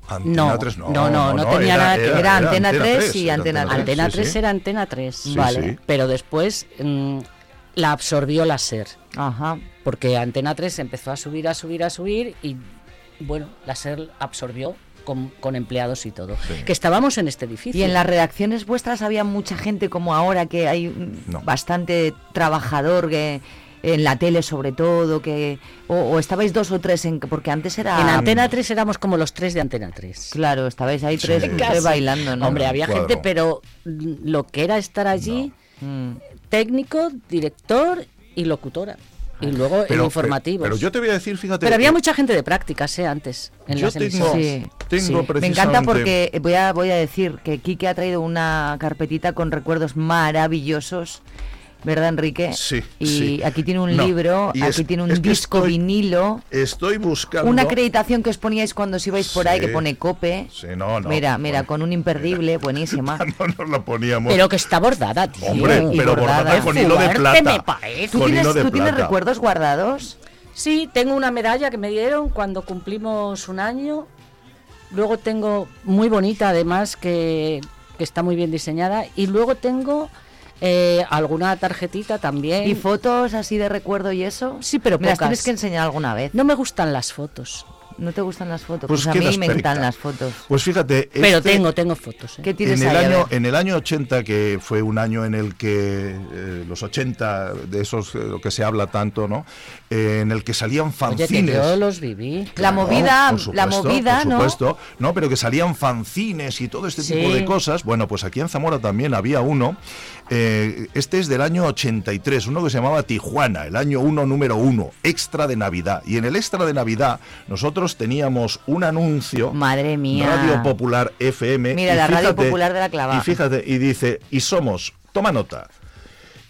Antena No, 3, no, no, no, no tenía nada que ver. Era Antena 3 y era Antena 3. Antena sí, 3 sí. era Antena 3, Sí, vale. sí. Pero después mm, la absorbió la SER. Ajá. Porque Antena 3 empezó a subir, a subir, a subir y bueno, la SER absorbió con, con empleados y todo. Que estábamos en este edificio. Y en las redacciones vuestras había mucha gente como ahora, que hay No. bastante trabajador que en la tele sobre todo, que o, o estabais dos o tres, en, porque antes era... En Antena 3 éramos como los tres de Antena 3. Claro, estabais ahí tres, Sí. tres Casi. bailando, ¿no? Hombre, había Cuadro. gente, pero lo que era estar allí, técnico, director y locutora. Y luego Pero- el informativo. Pero yo te voy a decir, fíjate. Pero había eh, mucha gente de prácticas, ¿eh? Antes, en Yo las tengo-. Sí. Tengo Sí. Me encanta porque voy a, voy a decir que Quique ha traído una carpetita con recuerdos maravillosos, ¿verdad, Enrique? Sí, Y sí. aquí tiene un No, libro, y aquí es- tiene un disco estoy- vinilo, Estoy buscando. una acreditación que os poníais cuando os ibais por ahí, que pone COPE. Sí, no, no. mira, mira, con un imperdible, buenísima. No nos la poníamos. Pero que está bordada, tío. Hombre, y pero bordada. bordada con hilo de plata. me parece. ¿Tú, Con tienes, hilo de tú tienes recuerdos guardados? Sí, tengo una medalla que me dieron cuando cumplimos un año. Luego tengo muy bonita, además, que, que está muy bien diseñada. Y luego tengo eh, alguna tarjetita también. ¿Y fotos así de recuerdo y eso? Sí, pero Me las pocas. tienes que enseñar alguna vez. No me gustan las fotos. ¿No te gustan las fotos? Pues Pues, a mí me encantan las fotos. Pues fíjate. Pero este- tengo, tengo fotos. ¿eh? ¿Qué tienes en el ahí? A año ver. en el año 80 que fue un año en el que eh, los 80 de esos eh, lo que se habla tanto no Eh, en el que salían Oye, que fanzines yo los viví. La movida, por la movida, por ¿no? supuesto, ¿no? pero que salían fanzines y todo este tipo de cosas. Bueno, pues aquí en Zamora también había uno. eh, este es del año 83, uno que se llamaba Tijuana, el año 1, número 1, extra de Navidad. Y en el extra de Navidad nosotros teníamos un anuncio. Madre mía. Radio Popular FM. Mira, la Radio Popular de la Clavada. Y fíjate, y dice, y somos, toma nota.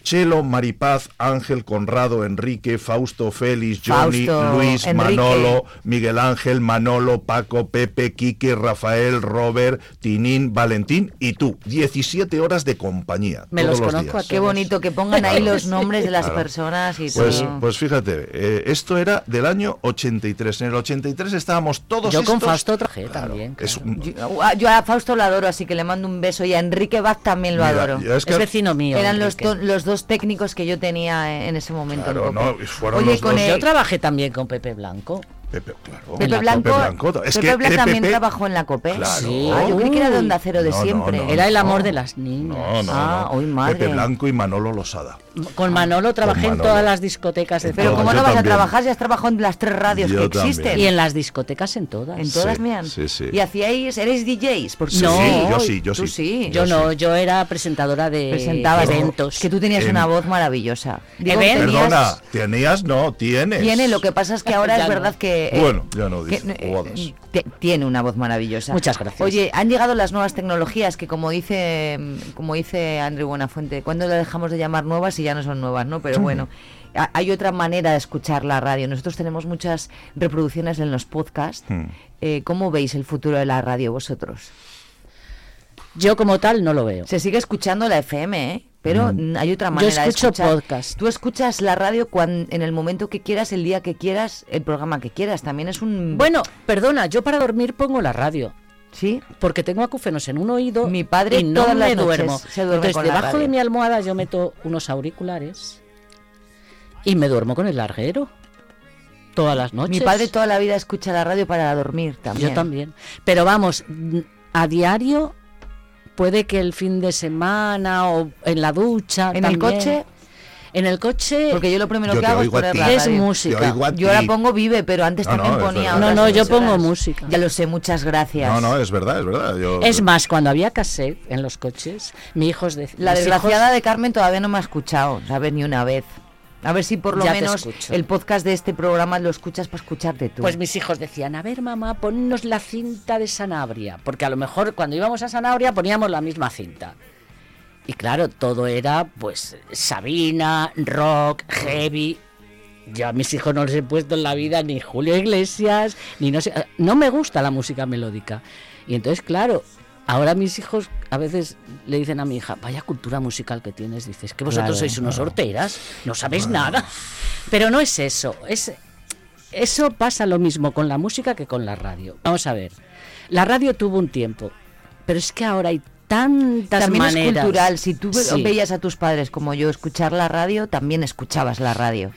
Chelo, Maripaz, Ángel, Conrado, Enrique, Fausto, Félix, Johnny, Fausto, Luis, Enrique. Manolo, Miguel Ángel, Manolo, Paco, Pepe, Quique, Rafael, Robert, Tinín, Valentín y tú. 17 horas de compañía. Me todos los los conozco Qué bonito que pongan ahí los nombres de las Claro. personas y Pues, todo. pues fíjate, eh, esto era del año 83. En el 83 estábamos todos Yo con Fausto trabajé Claro, también. claro. un- Yo, a- yo a Fausto lo adoro, así que le mando un beso y a Enrique Vaz también lo Mira, adoro. es que- Es vecino mío. Eran los, Enrique. los dos técnicos que yo tenía en ese momento. Claro, no, y fueron Oye, los con dos. el- Yo trabajé también con Pepe Blanco. Pepe, claro. Pepe Blanco, Pepe Blanco. Es Pepe que Blanco también Pepe- trabajó en la COPE. Claro. Sí. Ah, yo creí que era de Onda Cero de No, siempre. no, Era el amor no. de las niñas. No, no, Ah, no. hoy madre. Pepe Blanco y Manolo Losada. Con Manolo trabajé en Manolo. todas las discotecas de Pero Todas, ¿cómo yo no vas a trabajar si has trabajado en las tres radios Yo que también. existen? Y en las discotecas en todas. En todas, Sí, miran. sí, sí. ¿Y hacíais, eréis DJs? Porque Sí, No, yo sí, yo tú sí. sí. Yo no, yo era presentadora de Presentabas eventos. Que tú tenías En- una voz maravillosa. Perdona, tenías, no, tienes. Tiene, lo que pasa es que ahora Ya es verdad que... eh, Bueno, ya no que, dice, eh, tiene una voz maravillosa. Muchas gracias. Oye, han llegado las nuevas tecnologías que como dice como dice Andrew Buenafuente, ¿cuándo las dejamos de llamar nuevas y ya no son nuevas, no? Pero bueno, ha- hay otra manera de escuchar la radio. Nosotros tenemos muchas reproducciones en los podcasts. Hmm. Eh, ¿Cómo veis el futuro de la radio vosotros? Yo como tal no lo veo. Se sigue escuchando la FM, ¿eh? Pero Mm. hay otra Yo manera escucho de escuchar. podcast. Tú escuchas la radio cuan- en el momento que quieras, el día que quieras, el programa que quieras. También es un... Bueno, perdona, yo para dormir pongo la radio. ¿Sí? Porque tengo acúfenos en un oído Mi padre y no todas me duermo. se duerme Entonces, debajo de mi almohada yo meto unos auriculares y me duermo con el larguero. Todas las noches. Mi padre toda la vida escucha la radio para dormir también. Yo también. Pero vamos, a diario puede que el fin de semana o en la ducha. ¿En el coche? En el coche. Porque yo lo primero Yo que hago es poner Es música. Te oigo a Yo ahora pongo Vive, pero antes No, también es ponía. No, no, yo pongo música. Ya lo sé, muchas gracias. No, no, es verdad, es verdad. Yo- Es más, cuando había cassette en los coches, mi hijos de La desgraciada hijos- de Carmen todavía no me ha escuchado, ¿sabes? Ni una vez. A ver si por lo Ya menos el podcast de este programa lo escuchas para escucharte tú. Pues mis hijos decían, a ver mamá, ponnos la cinta de Sanabria, porque a lo mejor cuando íbamos a Sanabria poníamos la misma cinta. Y claro, todo era pues Sabina, rock, heavy. Yo a mis hijos no les he puesto en la vida ni Julio Iglesias, ni no sé, no me gusta la música melódica. Y entonces, claro, ahora mis hijos a veces le dicen a mi hija, vaya cultura musical que tienes, dices, que vosotros Claro, sois unos horteras, no sabéis nada. Pero no es eso, es eso pasa lo mismo con la música que con la radio. Vamos a ver, la radio tuvo un tiempo, pero es que ahora hay tantas también maneras. es cultural. Si tú Sí. veías a tus padres como yo escuchar la radio, también escuchabas la radio.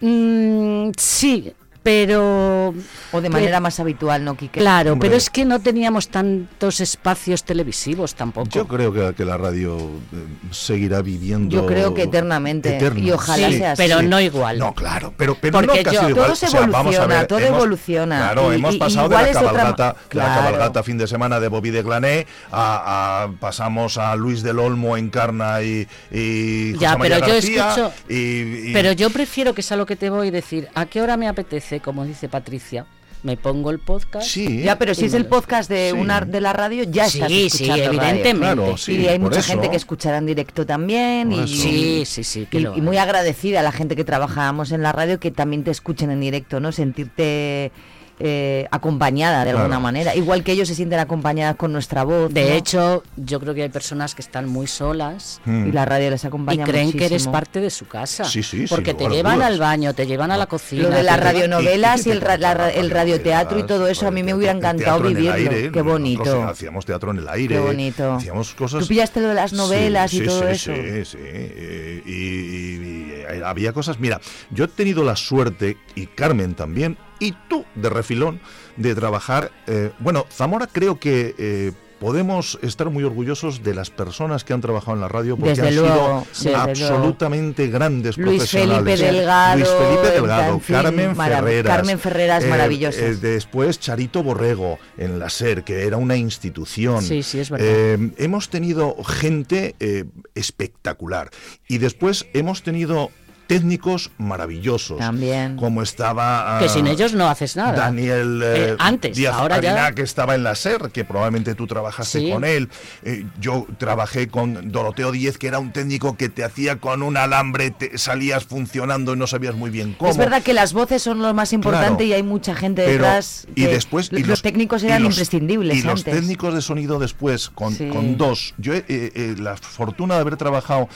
Mm, sí, pero... O de manera más habitual, ¿no, Quique? Claro, Hombre. pero es que no teníamos tantos espacios televisivos tampoco. Yo creo que, que la radio eh, seguirá viviendo. Yo creo que eternamente, Eterno. y ojalá Sí, sea así. pero no igual. No, claro, pero, pero Porque no casi yo- igual. todo se O sea, vamos a evoluciona, ver, todo hemos- evoluciona. Claro, Y- hemos y- pasado de la es otra cabalgata, la Claro. cabalgata fin de semana de Bobby de Glané, a, a- pasamos a Luis del Olmo, Encarna y, y José Ya, María pero yo García, escucho- y- y- Pero yo prefiero que sea lo que te voy a decir. ¿A qué hora me apetece? Como dice Patricia. Me pongo el podcast. Sí. Ya, pero si es el podcast de Sí. una de la radio, ya Sí, estás sí, escuchando radio. evidentemente. Claro, sí, y hay mucha eso. gente que escuchará en directo también Por y, eso. Sí, sí, sí. que y, lo y muy agradecida a la gente que trabajamos en la radio que también te escuchen en directo, ¿no? Sentirte eh, acompañada de Claro. alguna manera. Igual que ellos se sienten acompañadas con nuestra voz. De ¿no? hecho, yo creo que hay personas que están muy solas Mm. y la radio les y acompaña creen que eres parte de su casa. Sí, sí, Porque te llevan dudas. al baño, te llevan a la cocina. Lo de las radionovelas y, y- y el, ra- la ra- el radioteatro y todo eso, a mí me hubiera encantado vivirlo. aire, Qué nosotros bonito. Hacíamos teatro en el aire. Qué bonito. Hacíamos cosas. Tú pillaste lo de las novelas Sí, y sí, todo sí, eso. Sí, sí. eh, Y, y- y había cosas. Mira, yo he tenido la suerte, y Carmen también, y tú de refilón, de trabajar. eh, bueno, Zamora creo que. eh, Podemos estar muy orgullosos de las personas que han trabajado en la radio porque Desde han luego, sido luego. absolutamente grandes Luis profesionales. Felipe Delgado, Luis Felipe en Delgado, fin, Carmen Ferreras. Carmen Ferreras, maravillosas. después Charito Borrego en la SER, que era una institución. Sí, sí, es verdad. Eh, hemos tenido gente eh, espectacular. Y después hemos tenido técnicos maravillosos. También. Como estaba... Que ah, sin ellos no haces nada. Daniel eh, Eh, antes, Díaz ahora ya- que estaba en la SER, que probablemente tú trabajaste Sí. con él. Eh, yo trabajé con Doroteo Díez, que era un técnico que te hacía con un alambre, te salías funcionando y no sabías muy bien cómo. Es verdad que las voces son lo más importante Claro. y hay mucha gente Pero- detrás. y después y los, técnicos y eran los- imprescindibles y los técnicos de sonido después con, Sí. con dos yo he eh, la fortuna de haber trabajado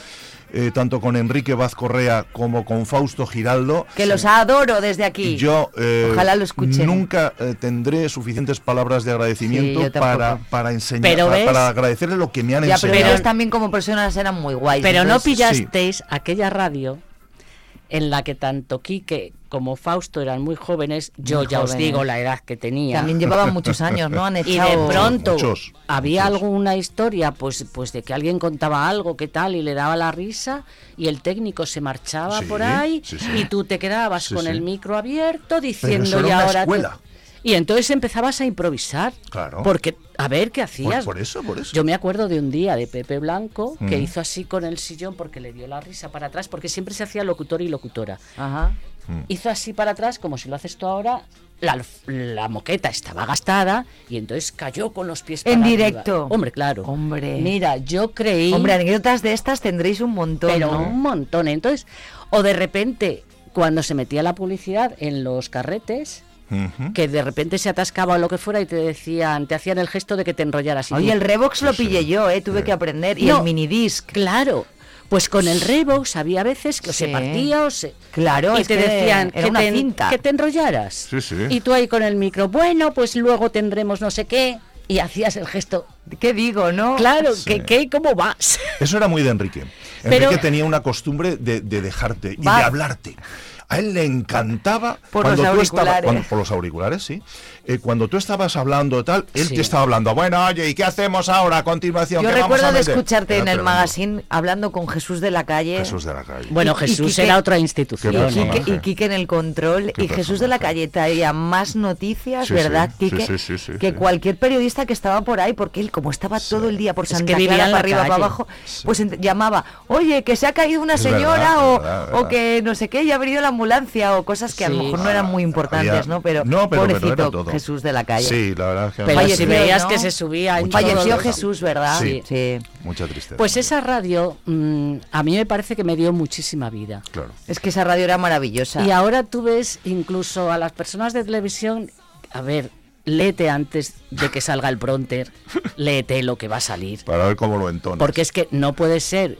eh, tanto con Enrique Vaz Correa como con Fausto Giraldo que los adoro desde aquí. yo eh, Ojalá lo escuchen. nunca eh, tendré suficientes palabras de agradecimiento Sí, para, para enseñar Pero para, para agradecerle lo que me han ya, pero enseñado ellos también como personas eran muy guays. Pero no pillasteis aquella radio en la que tanto Quique como Fausto eran muy jóvenes, yo Muy ya os digo la edad que tenía. También llevaban muchos años, ¿no? Han Y de echado- pronto Muchos, había alguna historia, pues, pues de que alguien contaba algo, qué tal, y le daba la risa, y el técnico se marchaba Sí, por ahí, sí, sí. y tú te quedabas Sí, con sí. el micro abierto diciendo eso era y una ahora. tú-". Y entonces empezabas a improvisar. Claro. Porque, a ver qué Por, hacías. por eso, por eso. Yo me acuerdo de un día de Pepe Blanco que Mm. hizo así con el sillón porque le dio la risa para atrás, porque siempre se hacía locutor y locutora. Ajá. Mm. Hizo así para atrás, como si lo haces tú ahora. La, la moqueta estaba gastada y entonces cayó con los pies En para directo. arriba. Hombre, claro. Hombre. Mira, yo creí. Hombre, anécdotas de estas tendréis un montón, pero ¿no? un montón. Entonces, o de repente, cuando se metía la publicidad en los carretes, Que de repente se atascaba o lo que fuera y te decían, te hacían el gesto de que te enrollaras. y Oye, tú- el Revox lo pillé yo, ¿eh? Tuve que aprender. Y No. el minidisc. Claro. Pues con el Revox había veces que se partía o se... Claro, y es te que decían era que, una te, cinta. que te enrollaras. Sí, sí. Y tú ahí con el micro, bueno, pues luego tendremos no sé qué. Y hacías el gesto. ¿Qué digo, no? Claro, Sí. que qué, cómo vas. Eso era muy de Enrique. Pero- Enrique tenía una costumbre de, de dejarte y Va. de hablarte. A él le encantaba Por cuando los tú estabas auriculares. cuando- por los auriculares, sí. Eh, cuando tú estabas hablando tal, él Sí. te estaba hablando. Bueno, oye, ¿y qué hacemos ahora a continuación? Yo ¿Qué vamos recuerdo a de meter?". escucharte Era en el tremendo. magazine hablando con Jesús de la calle. Jesús de la calle. Bueno, Y- y Jesús Quique- era otra institución. Y. Quique, y Quique en el control Qué y Jesús de la calle traía más noticias, Sí, ¿verdad, sí, Quique? sí, sí, sí, sí, que sí. cualquier periodista que estaba por ahí, porque él como estaba todo el día por Es Santa que vivía Clara para arriba, para calle. abajo, pues llamaba, oye, que se ha caído una Es señora verdad, o, verdad, que no sé qué, ya ha venido la ambulancia o cosas que a lo mejor no eran muy importantes, Había- ¿no? Pero, no, pero- pero pobrecito. Jesús de la calle. Sí, la verdad es que Pero además- si Falleció, veías ¿no? que se subía Mucha Falleció. Jesús, ¿verdad? Sí. sí. Mucha tristeza. Pues esa radio mm, a mí me parece que me dio muchísima vida. Claro. Es que esa radio era maravillosa. Y ahora tú ves incluso a las personas de televisión, a ver, léete antes de que salga el pronter, léete lo que va a salir. Para ver cómo lo entonas. Porque es que no puede ser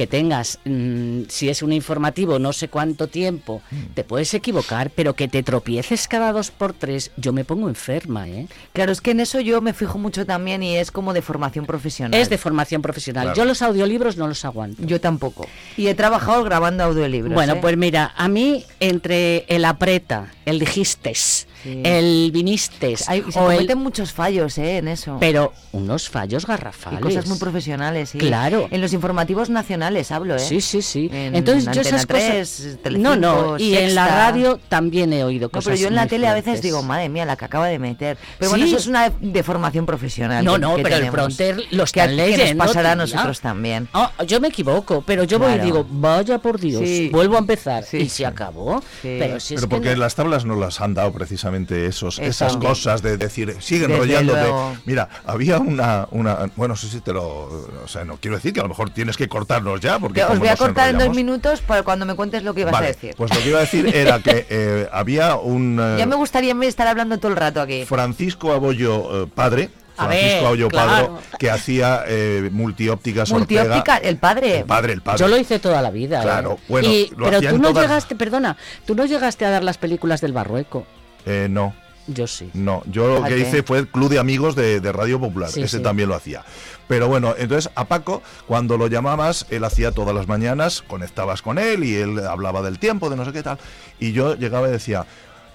que tengas, mm, si es un informativo, no sé cuánto tiempo, Mm. te puedes equivocar, pero que te tropieces cada dos por tres, yo me pongo enferma, ¿eh? Claro, es que en eso yo me fijo mucho también y es como de formación profesional. Es de formación profesional. Claro. Yo los audiolibros no los aguanto. Yo tampoco. Y he trabajado grabando audiolibros. Bueno, ¿eh? pues mira, a mí entre el apreta, el dijistes, Sí. el vinistes, Hay- se o el- cometen muchos fallos ¿eh? en eso. pero unos fallos y garrafales. cosas muy profesionales, sí. Claro. En los informativos nacionales hablo, ¿eh? Sí, sí, sí. En Entonces yo Antena esas 3, cosas... Telecinco, no, no, y en la radio también he oído No, cosas pero yo en la tele a veces digo, madre mía, la que acaba de meter. Pero bueno, Sí. eso es una deformación profesional. No, que- no, que pero el tenemos. pronter lo que, están que leyendo. nos pasará a tía. nosotros también. Ah, yo me equivoco, pero yo voy Claro. y digo, vaya por Dios, Sí. vuelvo a empezar. Sí. Y se acabó. Sí. Pero si Pero porque no- las tablas no las han dado precisamente esos, Eso. esas cosas de decir, sigue enrollándote. luego. Mira, había una, una, bueno, no sé si te lo, o sea, no quiero decir que a lo mejor tienes que cortarnos ya, porque Te- os voy a cortar en dos minutos para cuando me cuentes lo que ibas Vale, a decir. pues lo que iba a decir era que eh, había un eh, Ya me gustaría estar hablando todo el rato aquí. Francisco Abollo eh, padre, A Francisco claro. padre, que hacía eh, multiópticas Multióptica, Ortega. el padre. El padre, el padre. Yo lo hice toda la vida. ¿eh? Claro, bueno, Y- lo pero tú no todas- llegaste, perdona, tú no llegaste a dar las películas del Barrueco. Eh, no. Yo sí. No, yo lo que hice fue el club de amigos de, de Radio Popular, Sí, ese sí. también lo hacía. Pero bueno, entonces a Paco, cuando lo llamabas, él hacía todas las mañanas, conectabas con él y él hablaba del tiempo, de no sé qué tal. Y yo llegaba y decía,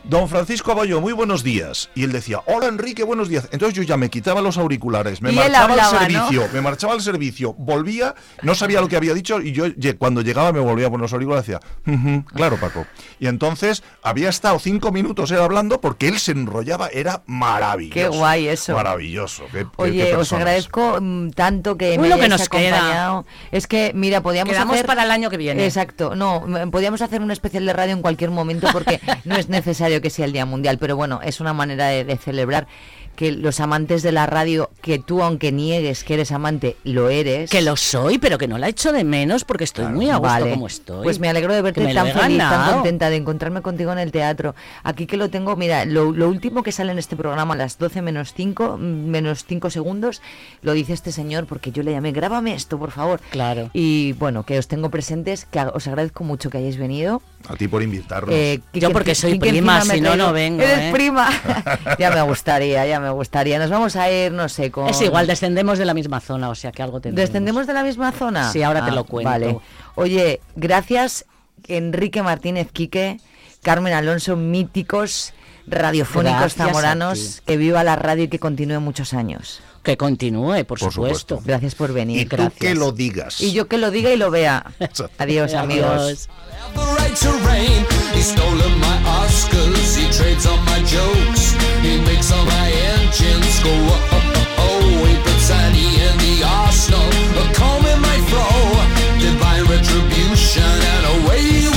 Don Francisco Abollo, muy buenos días. Y él decía, hola Enrique, buenos días. Entonces yo ya me quitaba los auriculares, me Y marchaba hablaba, al ¿no? servicio, me marchaba al servicio, volvía, no sabía lo que había dicho y yo cuando llegaba me volvía a poner los auriculares y decía, "Ujú, claro Paco. Y entonces había estado cinco minutos él hablando porque él se enrollaba, era maravilloso. Qué guay eso. Maravilloso. qué- Oye, qué os agradezco mm, tanto que Uy, me lo que nos queda. acompañado. Es que, mira, podíamos Quedamos hacer... para el año que viene. Exacto, no, m- podíamos hacer un especial de radio en cualquier momento porque no es necesario que sea el Día Mundial, pero bueno, es una manera de, de celebrar que los amantes de la radio, que tú aunque niegues que eres amante, lo eres. Que lo soy, pero que no la echo de menos porque estoy muy a gusto Vale. como estoy. Pues me alegro de verte tan feliz, tan contenta de encontrarme contigo en el teatro. Aquí que lo tengo, mira, lo, lo último que sale en este programa a las 12 menos 5, menos 5 segundos, lo dice este señor porque yo le llamé, grábame esto, por favor. Claro. Y bueno, que os tengo presentes, que os agradezco mucho que hayáis venido. A ti por invitarnos. Eh, que- Yo que- porque que- soy que prima, si no, no vengo, Eres ¿eh? prima. ya me gustaría, ya me me gustaría. Nos vamos a ir, no sé, con... Es igual, descendemos de la misma zona, o sea que algo tenemos. ¿Descendemos de la misma zona? Sí, ahora te ah, lo cuento. Vale. Oye, gracias Enrique Martínez Quique, Carmen Alonso, míticos radiofónicos zamoranos, que viva la radio y que continúe muchos años. Que continúe, por, supuesto. Gracias por venir. Y gracias. que lo digas. Y yo que lo diga y lo vea. Adiós, amigos. engines go up, oh, up, up, the arsenal, a my divine retribution and away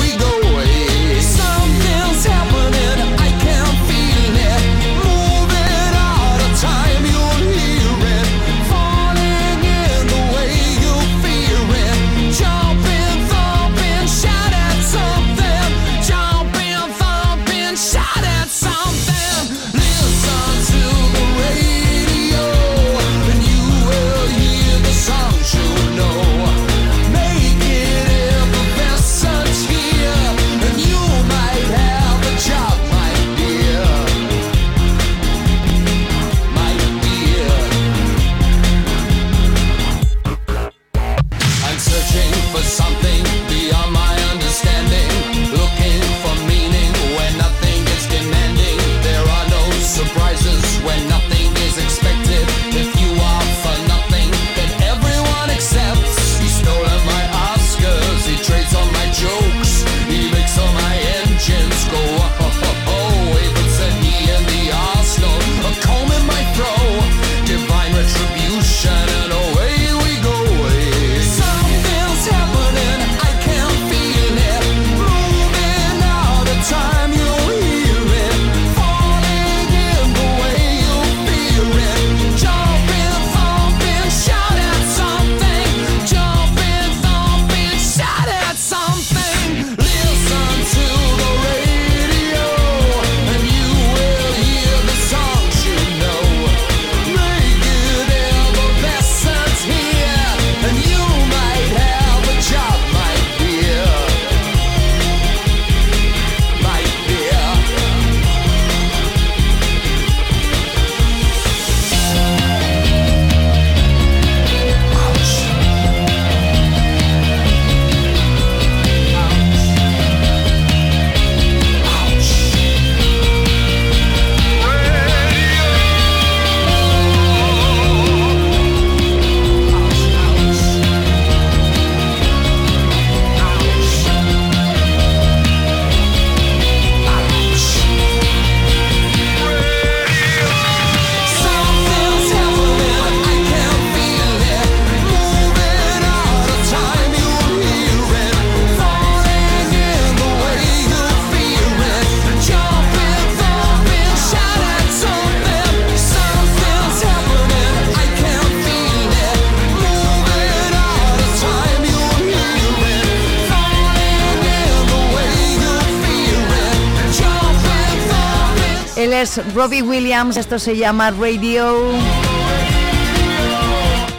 Robbie Williams, esto se llama Radio.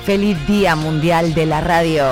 Feliz Día Mundial de la Radio.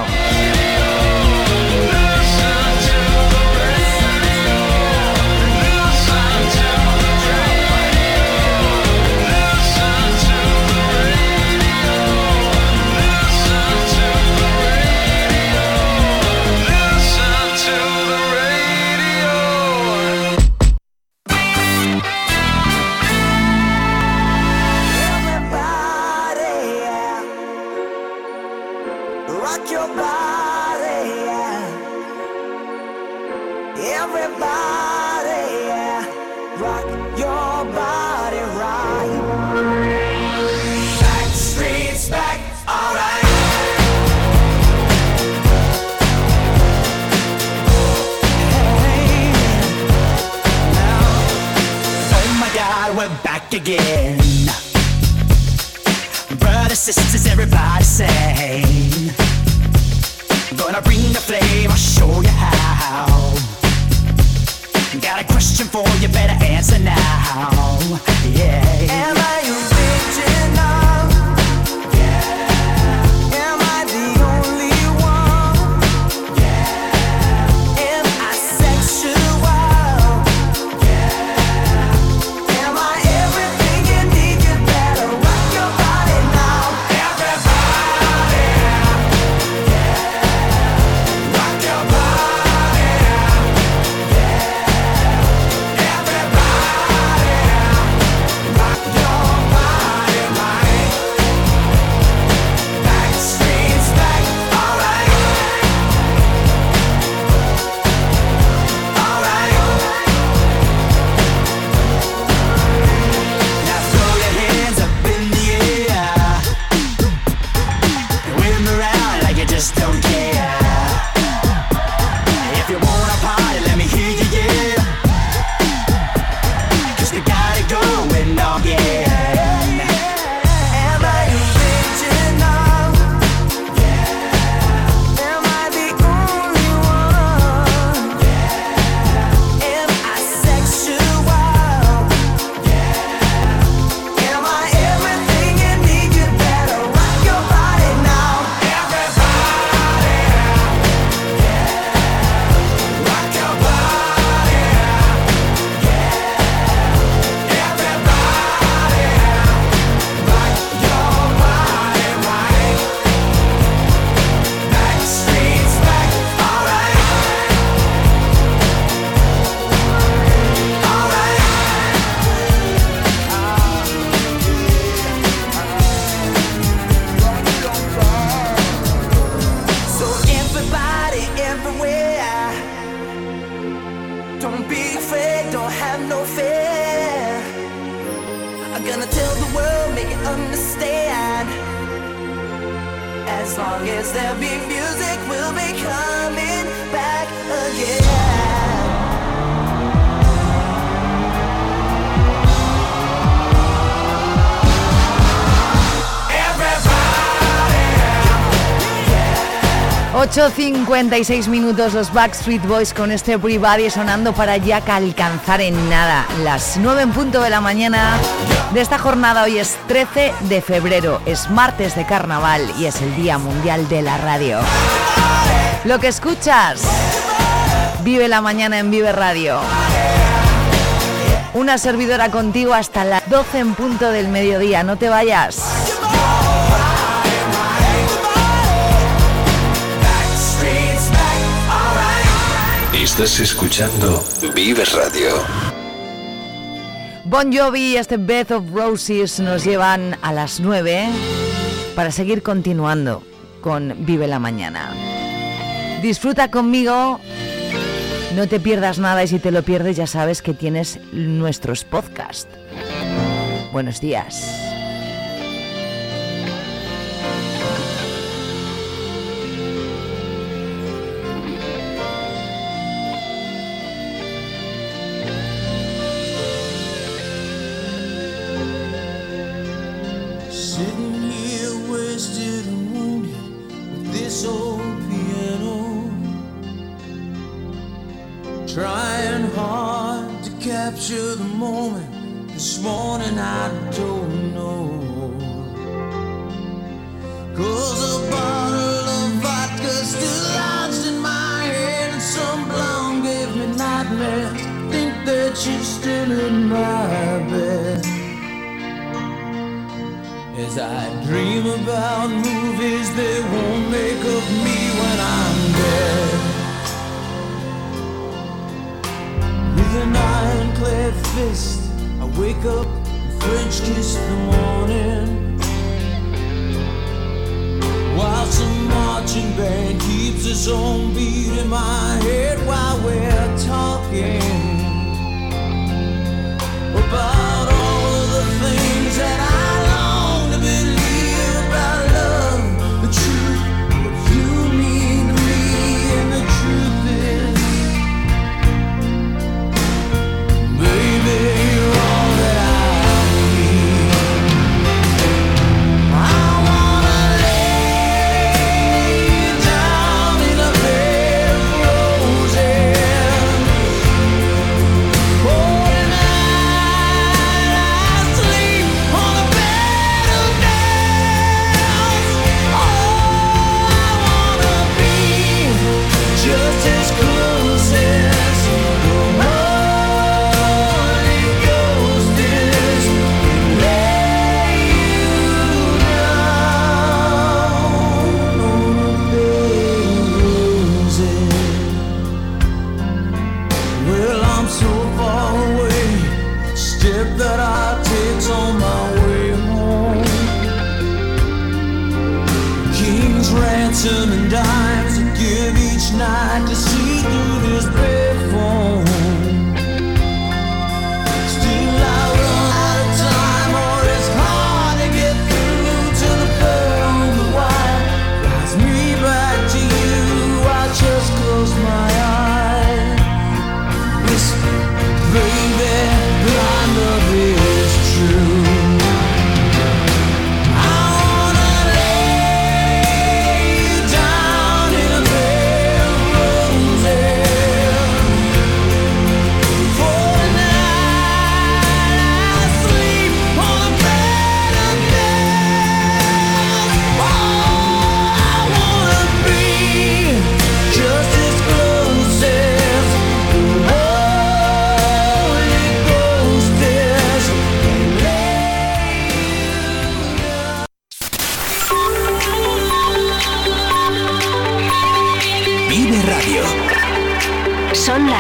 8.56 minutos los Backstreet Boys con este Everybody sonando para ya que alcanzar en nada las 9 en punto de la mañana de esta jornada. Hoy es 13 de febrero, es martes de carnaval y es el Día Mundial de la Radio. Lo que escuchas, vive la mañana en Vive Radio. Una servidora contigo hasta las 12 en punto del mediodía, no te vayas. Estás escuchando Vives Radio. Bon Jovi y este Bed of Roses nos llevan a las 9 para seguir continuando con Vive la Mañana. Disfruta conmigo, no te pierdas nada y si te lo pierdes ya sabes que tienes nuestros podcasts. Buenos días.